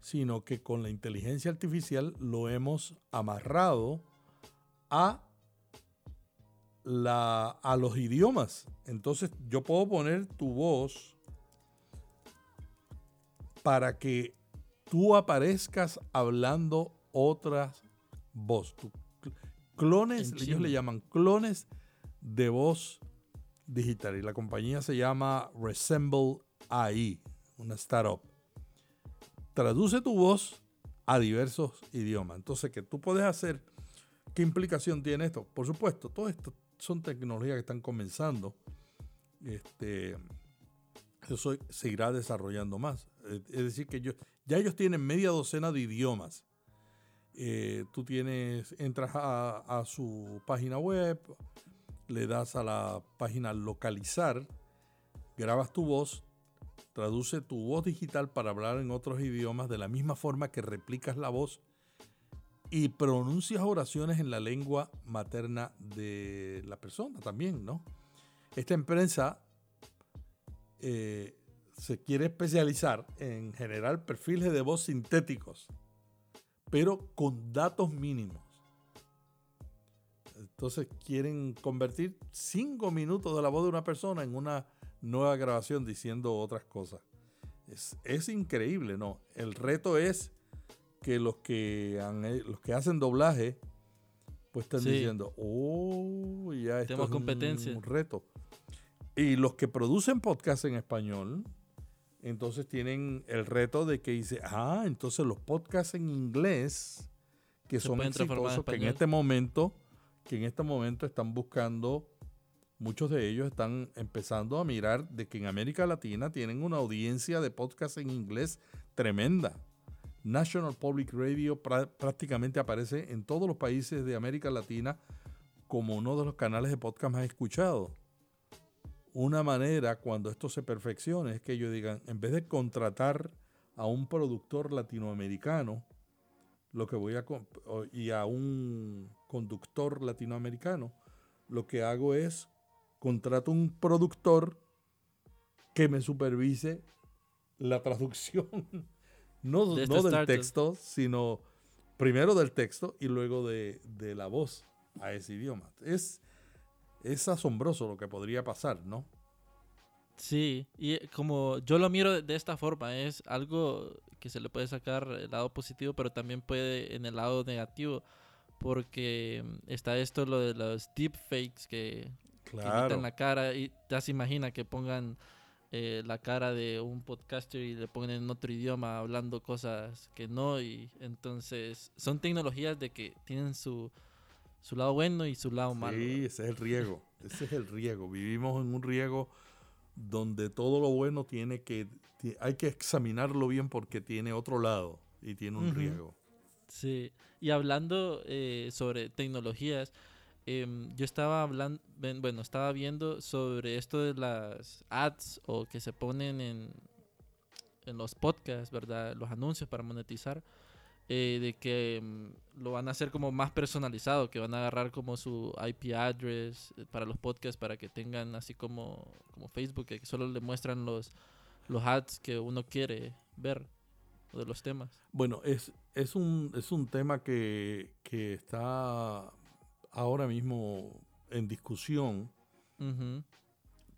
sino que con la inteligencia artificial lo hemos amarrado a, la, a los idiomas. Entonces yo puedo poner tu voz para que tú aparezcas hablando otras voz. clones, ellos le llaman clones de voz digital. Y la compañía se llama Resemble AI, una startup traduce tu voz a diversos idiomas. Entonces, ¿qué tú puedes hacer? ¿Qué implicación tiene esto? Por supuesto, todo esto son tecnologías que están comenzando. Este, eso seguirá desarrollando más. Es decir, que ya ellos tienen media docena de idiomas. Eh, tú tienes, entras a, su página web, le das a la página localizar, grabas tu voz, Traduce tu voz digital para hablar en otros idiomas de la misma forma que replicas la voz y pronuncias oraciones en la lengua materna de la persona también, ¿no? Esta empresa eh, se quiere especializar en generar perfiles de voz sintéticos, pero con datos mínimos. Entonces quieren convertir cinco minutos de la voz de una persona en una nueva grabación diciendo otras cosas. Es, increíble, ¿no? El reto es que los que, los que hacen doblaje, pues están diciendo, oh, ya esto es competencia. Un, reto. Y los que producen podcast en español, entonces tienen el reto de que dice, ah, entonces los podcasts en inglés, que son exitosos, que en este momento, que en este momento están buscando muchos de ellos están empezando a mirar de que en América Latina tienen una audiencia de podcast en inglés tremenda. National Public Radio prácticamente aparece en todos los países de América Latina como uno de los canales de podcast más escuchados. Una manera cuando esto se perfeccione es que ellos digan, en vez de contratar a un productor latinoamericano, lo que voy a y a un conductor latinoamericano, lo que hago es contrato un productor que me supervise la traducción, no, no del texto, sino primero del texto y luego de, de, la voz a ese idioma. Es, es asombroso lo que podría pasar, ¿no? Sí, y como yo lo miro de esta forma, es algo que se le puede sacar el lado positivo, pero también puede en el lado negativo, porque está esto lo de los deepfakes que, claro. que la cara y ya se imagina que pongan eh, la cara de un podcaster y le ponen en otro idioma hablando cosas que no y entonces son tecnologías de que tienen su, su lado bueno y su lado malo. Sí, ese es el riego, ese es el riego. Vivimos en un riego donde todo lo bueno tiene que hay que examinarlo bien porque tiene otro lado y tiene un riego. Sí, y hablando eh, sobre tecnologías, Em, yo estaba hablando, bueno, estaba viendo sobre esto de las ads o que se ponen en, en los podcasts, ¿verdad? Los anuncios para monetizar. Eh, de que em, lo van a hacer como más personalizado, que van a agarrar como su IP address eh, para los podcasts para que tengan así como, como Facebook, que solo le muestran los, los ads que uno quiere ver de los temas. Bueno, es, es, un, es un tema que, que está ahora mismo en discusión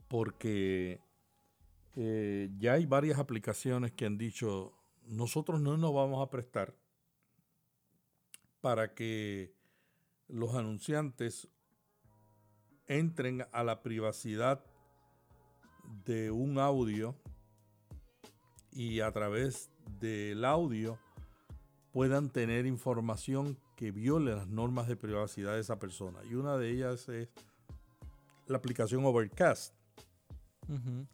porque eh, ya hay varias aplicaciones que han dicho, nosotros no nos vamos a prestar para que los anunciantes entren a la privacidad de un audio y a través del audio puedan tener información que viole las normas de privacidad de esa persona. Y una de ellas es la aplicación Overcast,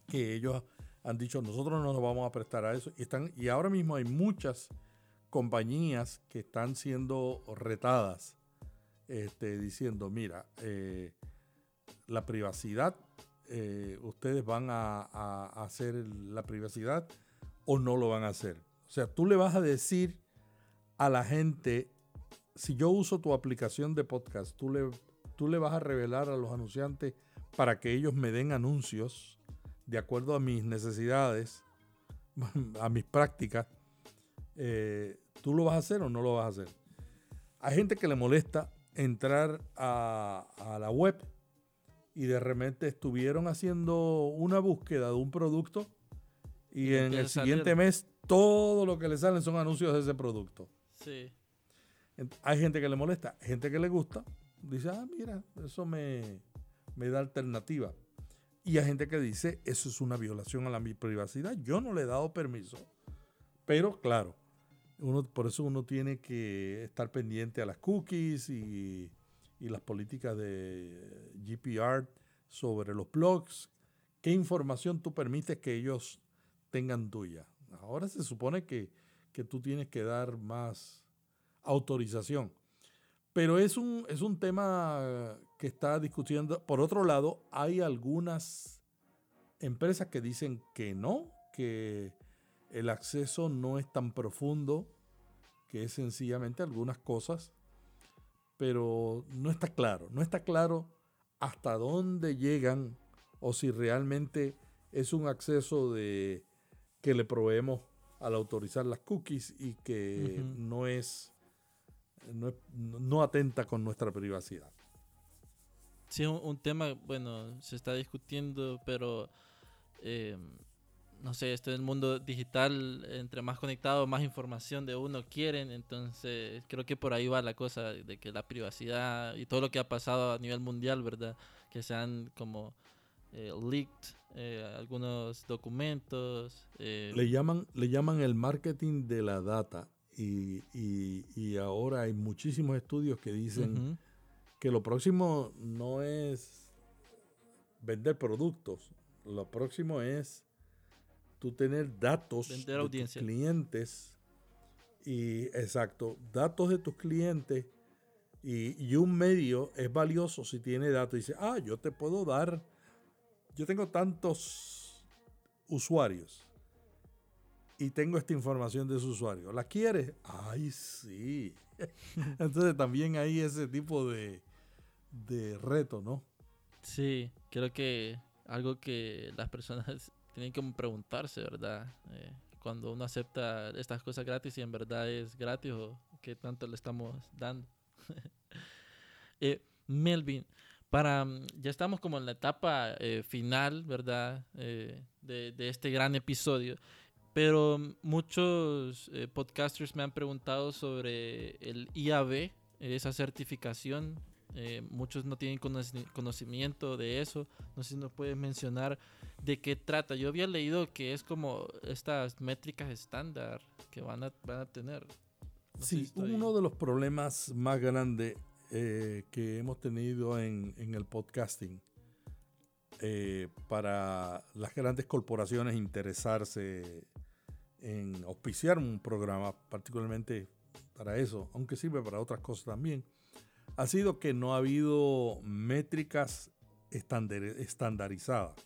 que ellos han dicho, nosotros no nos vamos a prestar a eso. Y, están, y ahora mismo hay muchas compañías que están siendo retadas, este, diciendo, mira, eh, la privacidad, eh, ustedes van a, a hacer la privacidad o no lo van a hacer. O sea, tú le vas a decir a la gente si yo uso tu aplicación de podcast, tú le, tú le vas a revelar a los anunciantes para que ellos me den anuncios de acuerdo a mis necesidades, a mis prácticas. Eh, ¿Tú lo vas a hacer o no lo vas a hacer? Hay gente que le molesta entrar a, a la web y de repente estuvieron haciendo una búsqueda de un producto y en el siguiente mes todo lo que le salen son anuncios de ese producto. Sí. Hay gente que le molesta, gente que le gusta, dice, ah, mira, eso me, da alternativa. Y hay gente que dice, eso es una violación a la privacidad. Yo no le he dado permiso. Pero claro, uno, por eso uno tiene que estar pendiente a las cookies y, y las políticas de GPR sobre los blogs. ¿Qué información tú permites que ellos tengan tuya? Ahora se supone que, que tú tienes que dar más autorización. Pero es un, es un tema que está discutiendo. Por otro lado, hay algunas empresas que dicen que no, que el acceso no es tan profundo, que es sencillamente algunas cosas, pero no está claro, no está claro hasta dónde llegan o si realmente es un acceso de que le proveemos al autorizar las cookies y que no es no, atenta con nuestra privacidad. Sí, un, tema, bueno, se está discutiendo, pero em, no sé, esto el mundo digital, entre más conectado, más información de uno quieren, entonces creo que por ahí va la cosa de que la privacidad y todo lo que ha pasado a nivel mundial, ¿verdad? Que se han como eh, leaked eh, algunos documentos. Eh, le, llaman, le llaman el marketing de la data y, ahora hay muchísimos estudios que dicen que lo próximo no es vender productos, lo próximo es tú tener datos de tus clientes Y exacto, datos de tus clientes y, y un medio es valioso si tiene datos. Dice, ah, yo te puedo dar, yo tengo tantos usuarios y tengo esta información de su usuario. ¿La quieres? Ay, sí. Entonces también hay ese tipo de, de reto, ¿no? Sí, creo que algo que las personas tienen que preguntarse, ¿verdad? Eh, cuando uno acepta estas cosas gratis y en verdad es gratis o qué tanto le estamos dando. Eh, Melvin, para mm, ya estamos como en la etapa eh, final, ¿verdad? de, de, este gran episodio. Pero muchos podcasters me han preguntado sobre el IAB, esa certificación eh, muchos no tienen conocimiento de eso. No sé si nos puedes mencionar de qué trata. Yo había leído que es como estas métricas estándar que van a, van a tener. sí, uno de los problemas más grandes eh, que hemos tenido en, en el podcasting eh, para las grandes corporaciones interesarse en auspiciar un programa, particularmente para eso, aunque sirve para otras cosas también, ha sido que no ha habido métricas estandarizadas.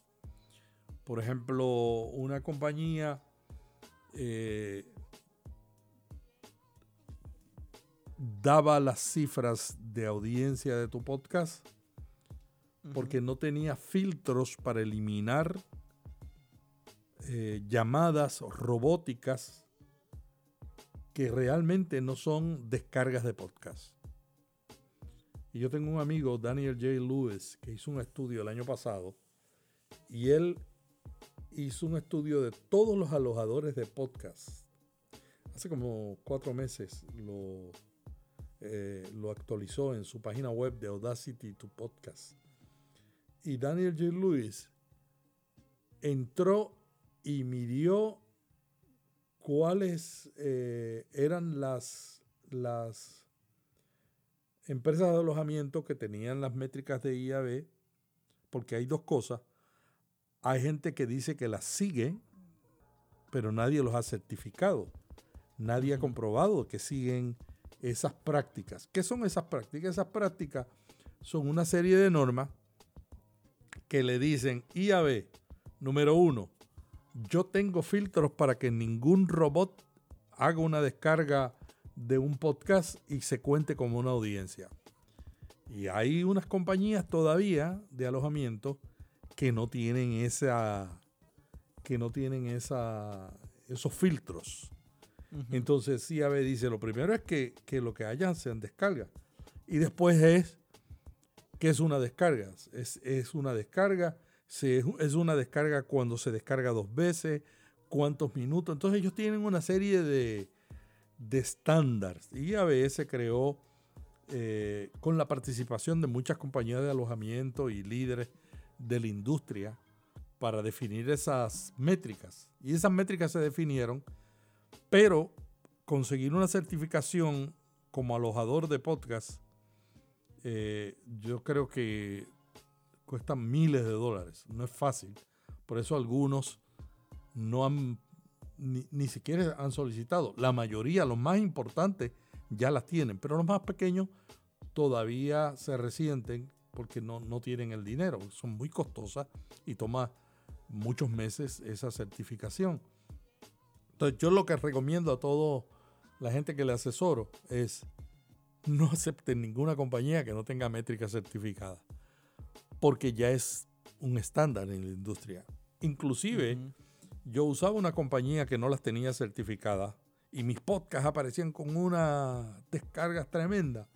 Por ejemplo, una compañía eh, daba las cifras de audiencia de tu podcast porque no tenía filtros para eliminar eh, llamadas robóticas que realmente no son descargas de podcast. Y yo tengo un amigo, Daniel J. Lewis, que hizo un estudio el año pasado. Y él hizo un estudio de todos los alojadores de podcast. Hace como cuatro meses lo, eh, lo actualizó en su página web de Audacity to Podcast. Y Daniel J. Lewis entró y midió cuáles eh, eran las, las empresas de alojamiento que tenían las métricas de IAB, porque hay dos cosas. Hay gente que dice que las sigue, pero nadie los ha certificado. Nadie ha comprobado que siguen esas prácticas. ¿Qué son esas prácticas? Esas prácticas son una serie de normas que le dicen IAB, número uno, yo tengo filtros para que ningún robot haga una descarga de un podcast y se cuente como una audiencia. Y hay unas compañías todavía de alojamiento que no tienen esa que no tienen esa esos filtros. Entonces CIAB dice, lo primero es que, lo que hayan sean descargas. Y después es que es una descarga. Es, una descarga, es una descarga cuando se descarga dos veces, cuántos minutos. Entonces ellos tienen una serie de, de estándares. Y ABS creó eh, con la participación de muchas compañías de alojamiento y líderes de la industria para definir esas métricas. Y esas métricas se definieron, pero conseguir una certificación como alojador de podcast, eh, yo creo que cuesta miles de dólares. No es fácil. Por eso algunos no han ni, siquiera han solicitado. La mayoría, los más importantes, ya las tienen, pero los más pequeños todavía se resienten porque no, no tienen el dinero. Son muy costosas y toma muchos meses esa certificación. Entonces yo lo que recomiendo a toda la gente que le asesoro es no acepten ninguna compañía que no tenga métrica certificada, porque ya es un estándar en la industria. Inclusive, yo usaba una compañía que no las tenía certificadas y mis podcasts aparecían con unas descargas tremendas.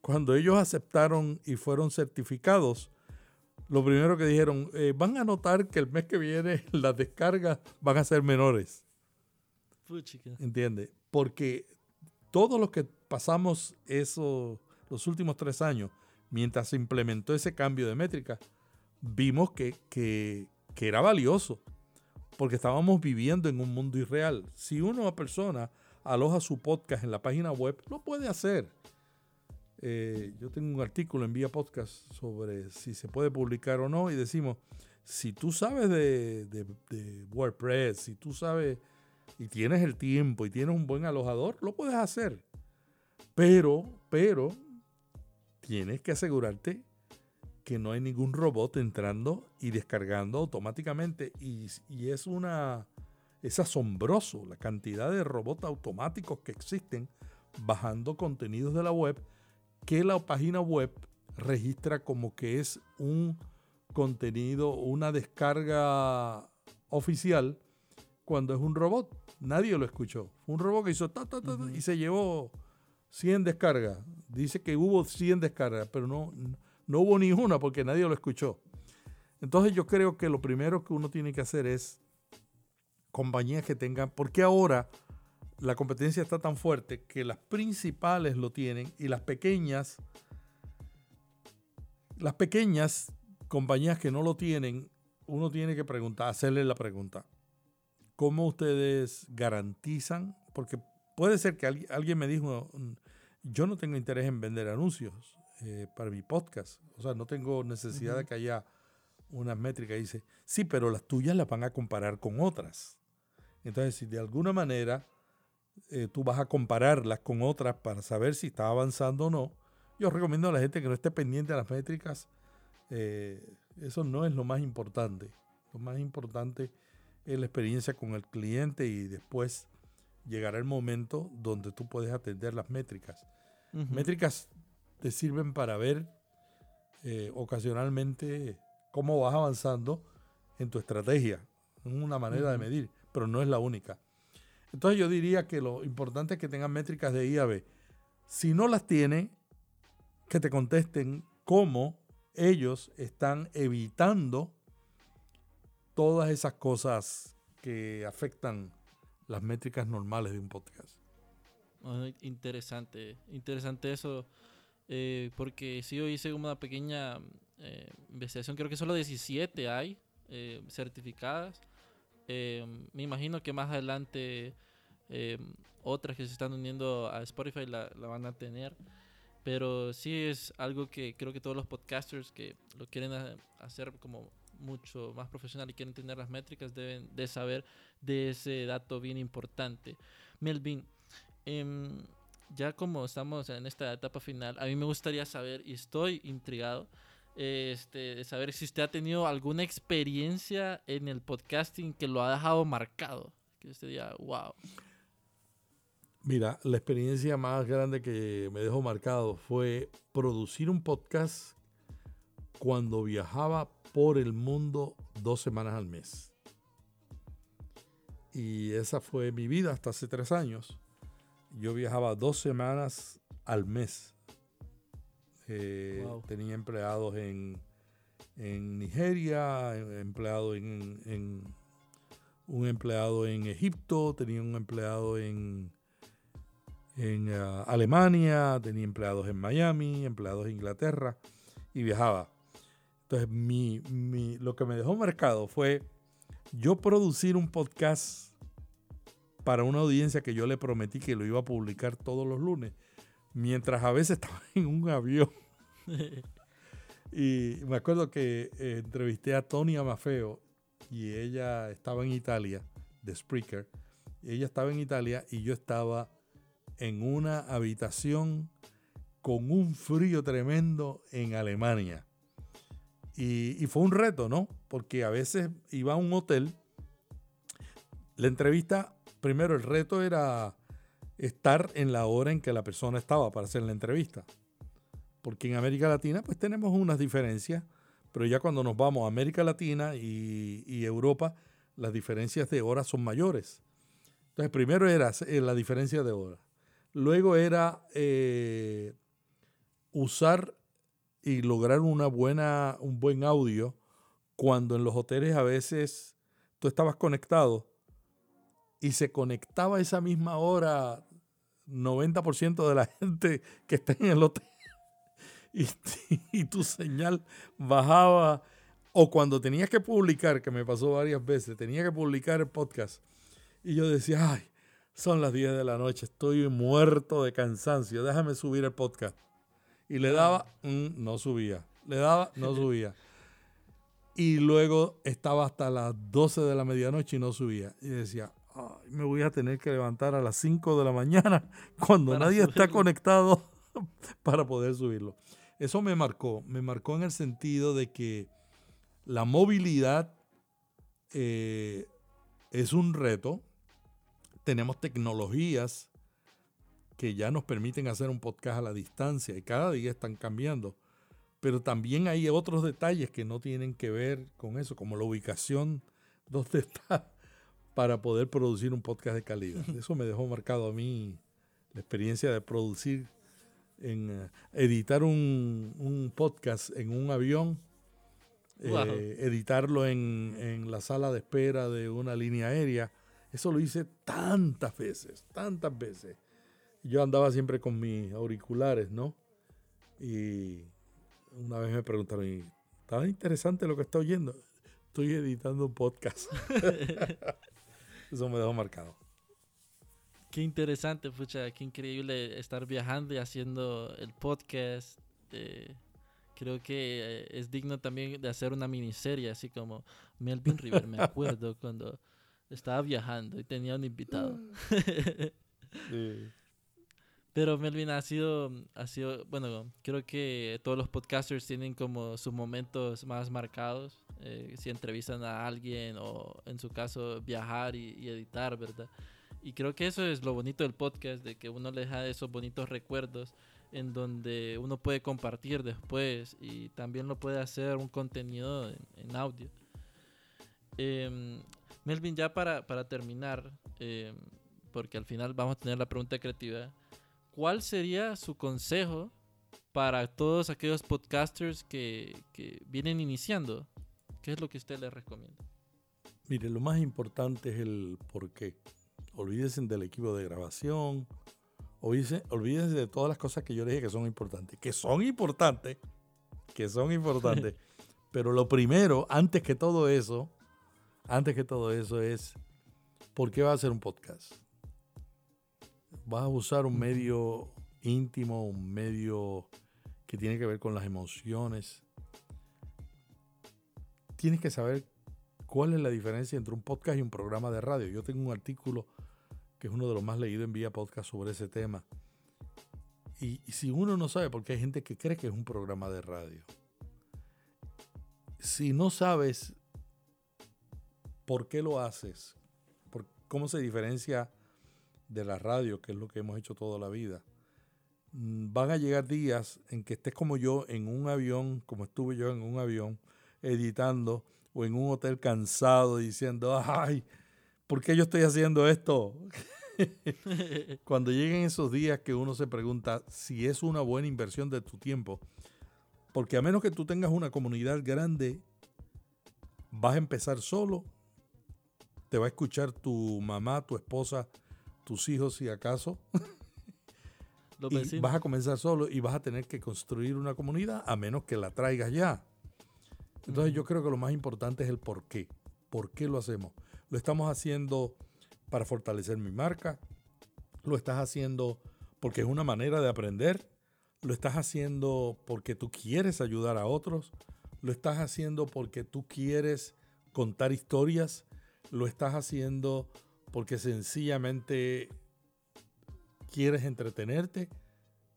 Cuando ellos aceptaron y fueron certificados, lo primero que dijeron, eh, van a notar que el mes que viene las descargas van a ser menores. ¿Entiendes? Porque todos los que pasamos eso, los últimos tres años, mientras se implementó ese cambio de métrica, vimos que, que era valioso porque estábamos viviendo en un mundo irreal. Si una persona aloja su podcast en la página web, lo puede hacer. Eh, yo tengo un artículo en Vía Podcast sobre si se puede publicar o no y decimos, si tú sabes de, WordPress, si tú sabes y tienes el tiempo y tienes un buen alojador, lo puedes hacer. Pero, pero, tienes que asegurarte que no hay ningún robot entrando y descargando automáticamente. Y, y es una. Es asombroso la cantidad de robots automáticos que existen bajando contenidos de la web que la página web registra como que es un contenido, una descarga oficial cuando es un robot. Nadie lo escuchó. un robot que hizo ta, ta, ta, y se llevó 100 descargas. Dice que hubo 100 descargas, pero no, no hubo ni una porque nadie lo escuchó. Entonces yo creo que lo primero que uno tiene que hacer es compañías que tengan, porque ahora la competencia está tan fuerte que las principales lo tienen y las pequeñas, las pequeñas compañías que no lo tienen, uno tiene que preguntar, hacerle la pregunta, ¿cómo ustedes garantizan? Porque puede ser que alguien me dijo, yo no tengo interés en vender anuncios eh, para mi podcast, o sea, no tengo necesidad de que haya unas métricas. Dice, sí, pero las tuyas las van a comparar con otras. Entonces, si de alguna manera eh, tú vas a compararlas con otras para saber si está avanzando o no, yo recomiendo a la gente que no esté pendiente de las métricas eh, eso no es lo más importante. Lo más importante es la experiencia con el cliente y después llegará el momento donde tú puedes atender las métricas. Métricas te sirven para ver eh, ocasionalmente cómo vas avanzando en tu estrategia. Es una manera de medir, pero no es la única. Entonces yo diría que lo importante es que tengan métricas de IAB. Si no las tiene, que te contesten cómo ellos están evitando todas esas cosas que afectan las métricas normales de un podcast. interesante, interesante eso, eh, porque si yo hice una pequeña eh, investigación, creo que solo 17 hay eh, certificadas. me imagino que más adelante otras que se están uniendo a Spotify la, la van a tener. Pero sí es algo que creo que todos los podcasters que lo quieren hacer como mucho más profesional y quieren tener las métricas deben de saber de ese dato bien importante. Melvin, em, ya como estamos en esta etapa final, a mí me gustaría saber, y estoy intrigado, este, saber si usted ha tenido alguna experiencia en el podcasting que lo ha dejado marcado. Que usted diga, wow. Mira, la experiencia más grande que me dejó marcado fue producir un podcast cuando viajaba por el mundo dos semanas al mes. Y esa fue mi vida hasta hace tres años. Yo viajaba dos semanas al mes. Eh, tenía empleados en, Nigeria, empleado en, un empleado en Egipto, tenía un empleado en en eh, Alemania, tenía empleados en Miami, empleados en Inglaterra y viajaba. Entonces, mi, lo que me dejó marcado fue yo producir un podcast para una audiencia que yo le prometí que lo iba a publicar todos los lunes, mientras a veces estaba en un avión. y me acuerdo que eh, entrevisté a Tony Amafeo y ella estaba en Italia, de Spreaker. Ella estaba en Italia y yo estaba en una habitación con un frío tremendo en Alemania. Y, fue un reto, ¿no? Porque a veces iba a un hotel. La entrevista, primero el reto era estar en la hora en que la persona estaba para hacer la entrevista. Porque en América Latina pues tenemos unas diferencias, pero ya cuando nos vamos a América Latina y, y Europa, las diferencias de horas son mayores. Entonces primero era eh, la diferencia de horas. Luego era eh, usar y lograr una buena, un buen audio cuando en los hoteles a veces tú estabas conectado y se conectaba esa misma hora 90% de la gente que está en el hotel y, y, tu señal bajaba o cuando tenías que publicar, que me pasó varias veces, tenía que publicar el podcast y yo decía, ay, son las 10 de la noche, estoy muerto de cansancio, déjame subir el podcast. Y le daba, mm, no subía. Le daba, no subía. Y luego estaba hasta las 12 de la medianoche y no subía. Y decía, "Ay, me voy a tener que levantar a las 5 de la mañana cuando Para nadie está subirlo". conectado para poder subirlo. Eso me marcó, me marcó en el sentido de que la movilidad eh, es un reto. Tenemos tecnologías que ya nos permiten hacer un podcast a la distancia y cada día están cambiando. Pero también hay otros detalles que no tienen que ver con eso, como la ubicación donde está para poder producir un podcast de calidad. Eso me dejó marcado a mí la experiencia de producir, en eh, editar un, un podcast en un avión, Wow. eh, editarlo en, en la sala de espera de una línea aérea. Eso lo hice tantas veces, tantas veces. Yo andaba siempre con mis auriculares, ¿no? Y una vez me preguntaron, "¿Y ¿está interesante lo que está oyendo? Estoy editando un podcast. Eso me dejó marcado. Qué interesante, pucha, qué increíble estar viajando y haciendo el podcast. eh, creo que eh, es digno también de hacer una miniserie, así como Melvin River. Me acuerdo cuando estaba viajando y tenía un invitado. Pero Melvin ha sido, ha sido, bueno, creo que todos los podcasters tienen como sus momentos más marcados. eh, si entrevistan a alguien o en su caso viajar y, y editar, ¿verdad? Y creo que eso es lo bonito del podcast, de que uno le deja esos bonitos recuerdos en donde uno puede compartir después y también lo puede hacer un contenido en, en audio. Em, Melvin, ya para, para terminar, em, porque al final vamos a tener la pregunta de creatividad, ¿cuál sería su consejo para todos aquellos podcasters que, que vienen iniciando? ¿Qué es lo que usted les recomienda? Mire, lo más importante es el por qué. Olvídense del equipo de grabación. Olvídense, olvídense de todas las cosas que yo les dije que son importantes. Que son importantes. Que son importantes. pero lo primero, antes que todo eso, antes que todo eso es, ¿por qué vas a hacer un podcast? Vas a usar un medio íntimo, un medio que tiene que ver con las emociones. Tienes que saber cuál es la diferencia entre un podcast y un programa de radio. Yo tengo un artículo que es uno de los más leídos en Vía Podcast sobre ese tema. Y, y si uno no sabe, porque hay gente que cree que es un programa de radio. Si no sabes por qué lo haces, por cómo se diferencia de la radio, que es lo que hemos hecho toda la vida, mm, van a llegar días en que estés como yo en un avión, como estuve yo en un avión, editando, o en un hotel cansado diciendo, ay, ¿por qué yo estoy haciendo esto? Cuando lleguen esos días que uno se pregunta si es una buena inversión de tu tiempo, porque a menos que tú tengas una comunidad grande, vas a empezar solo, te va a escuchar tu mamá, tu esposa, tus hijos si acaso, Los y vecinos. vas a comenzar solo y vas a tener que construir una comunidad a menos que la traigas ya. Entonces yo creo que lo más importante es el por qué. ¿Por qué lo hacemos? Lo estamos haciendo para fortalecer mi marca. Lo estás haciendo porque es una manera de aprender. Lo estás haciendo porque tú quieres ayudar a otros. Lo estás haciendo porque tú quieres contar historias. Lo estás haciendo porque sencillamente quieres entretenerte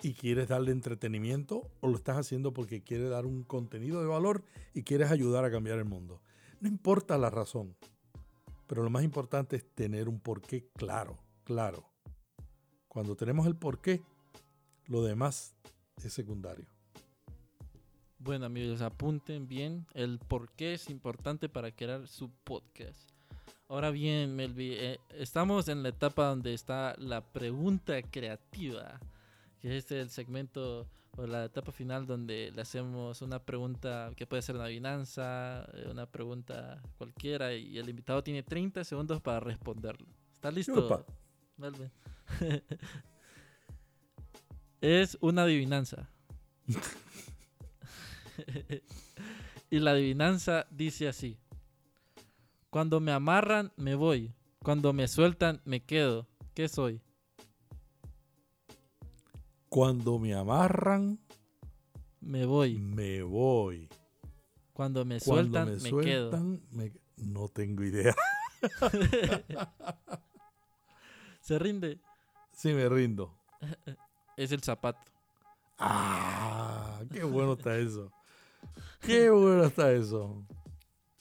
y quieres darle entretenimiento o lo estás haciendo porque quieres dar un contenido de valor y quieres ayudar a cambiar el mundo. No importa la razón, pero lo más importante es tener un porqué claro, claro. Cuando tenemos el porqué, lo demás es secundario. Bueno, amigos, apunten bien el por qué es importante para crear su podcast. Ahora bien, Melvi, eh, estamos en la etapa donde está la pregunta creativa, que es el segmento o la etapa final donde le hacemos una pregunta que puede ser una adivinanza, eh, una pregunta cualquiera, y el invitado tiene 30 segundos para responderlo. ¿Está listo? Melvin? es una adivinanza. y la adivinanza dice así. Cuando me amarran, me voy. Cuando me sueltan, me quedo. ¿Qué soy? Cuando me amarran, Me voy. me voy. Cuando me Cuando sueltan, me me, quedo. sueltan, me- no tengo idea. ¿Se rinde? Sí, me rindo. Es el zapato. Ah, qué bueno está eso. Qué bueno está eso.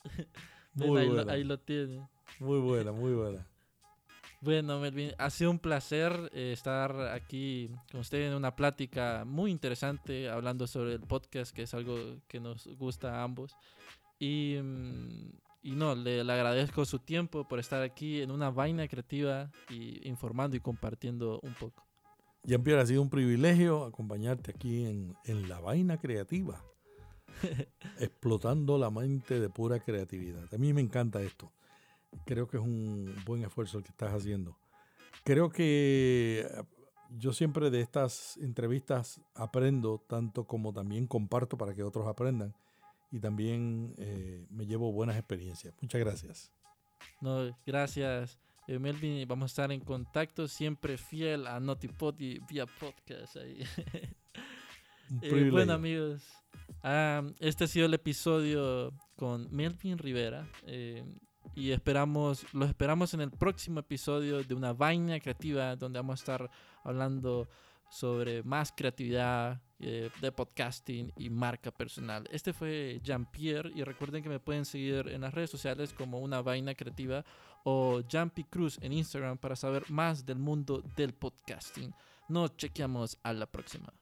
Muy ahí, lo, buena. ahí lo tiene. Muy buena, muy buena. Bueno, Melvin, ha sido un placer eh, estar aquí con usted en una plática muy interesante hablando sobre el podcast, que es algo que nos gusta a ambos. Y, mm, y no, le, le agradezco su tiempo por estar aquí en una vaina creativa y informando y compartiendo un poco. Jean-Pierre, ha sido un privilegio acompañarte aquí en, en La Vaina Creativa, explotando la mente de pura creatividad. A mí me encanta esto. Creo que es un buen esfuerzo el que estás haciendo. Creo que eh, yo siempre de estas entrevistas aprendo tanto como también comparto para que otros aprendan y también eh, me llevo buenas experiencias. Muchas gracias. No, gracias, eh, Melvin. Vamos a estar en contacto, siempre fiel a Notipod y vía podcast. Ahí. Un Eh, bueno amigos, ah, este ha sido el episodio con Melvin Rivera eh, y esperamos, los esperamos en el próximo episodio de una vaina creativa donde vamos a estar hablando sobre más creatividad eh, de podcasting y marca personal. Este fue Jean-Pierre y recuerden que me pueden seguir en las redes sociales como una vaina creativa o Jumpy Cruz en Instagram para saber más del mundo del podcasting. Nos chequeamos a la próxima.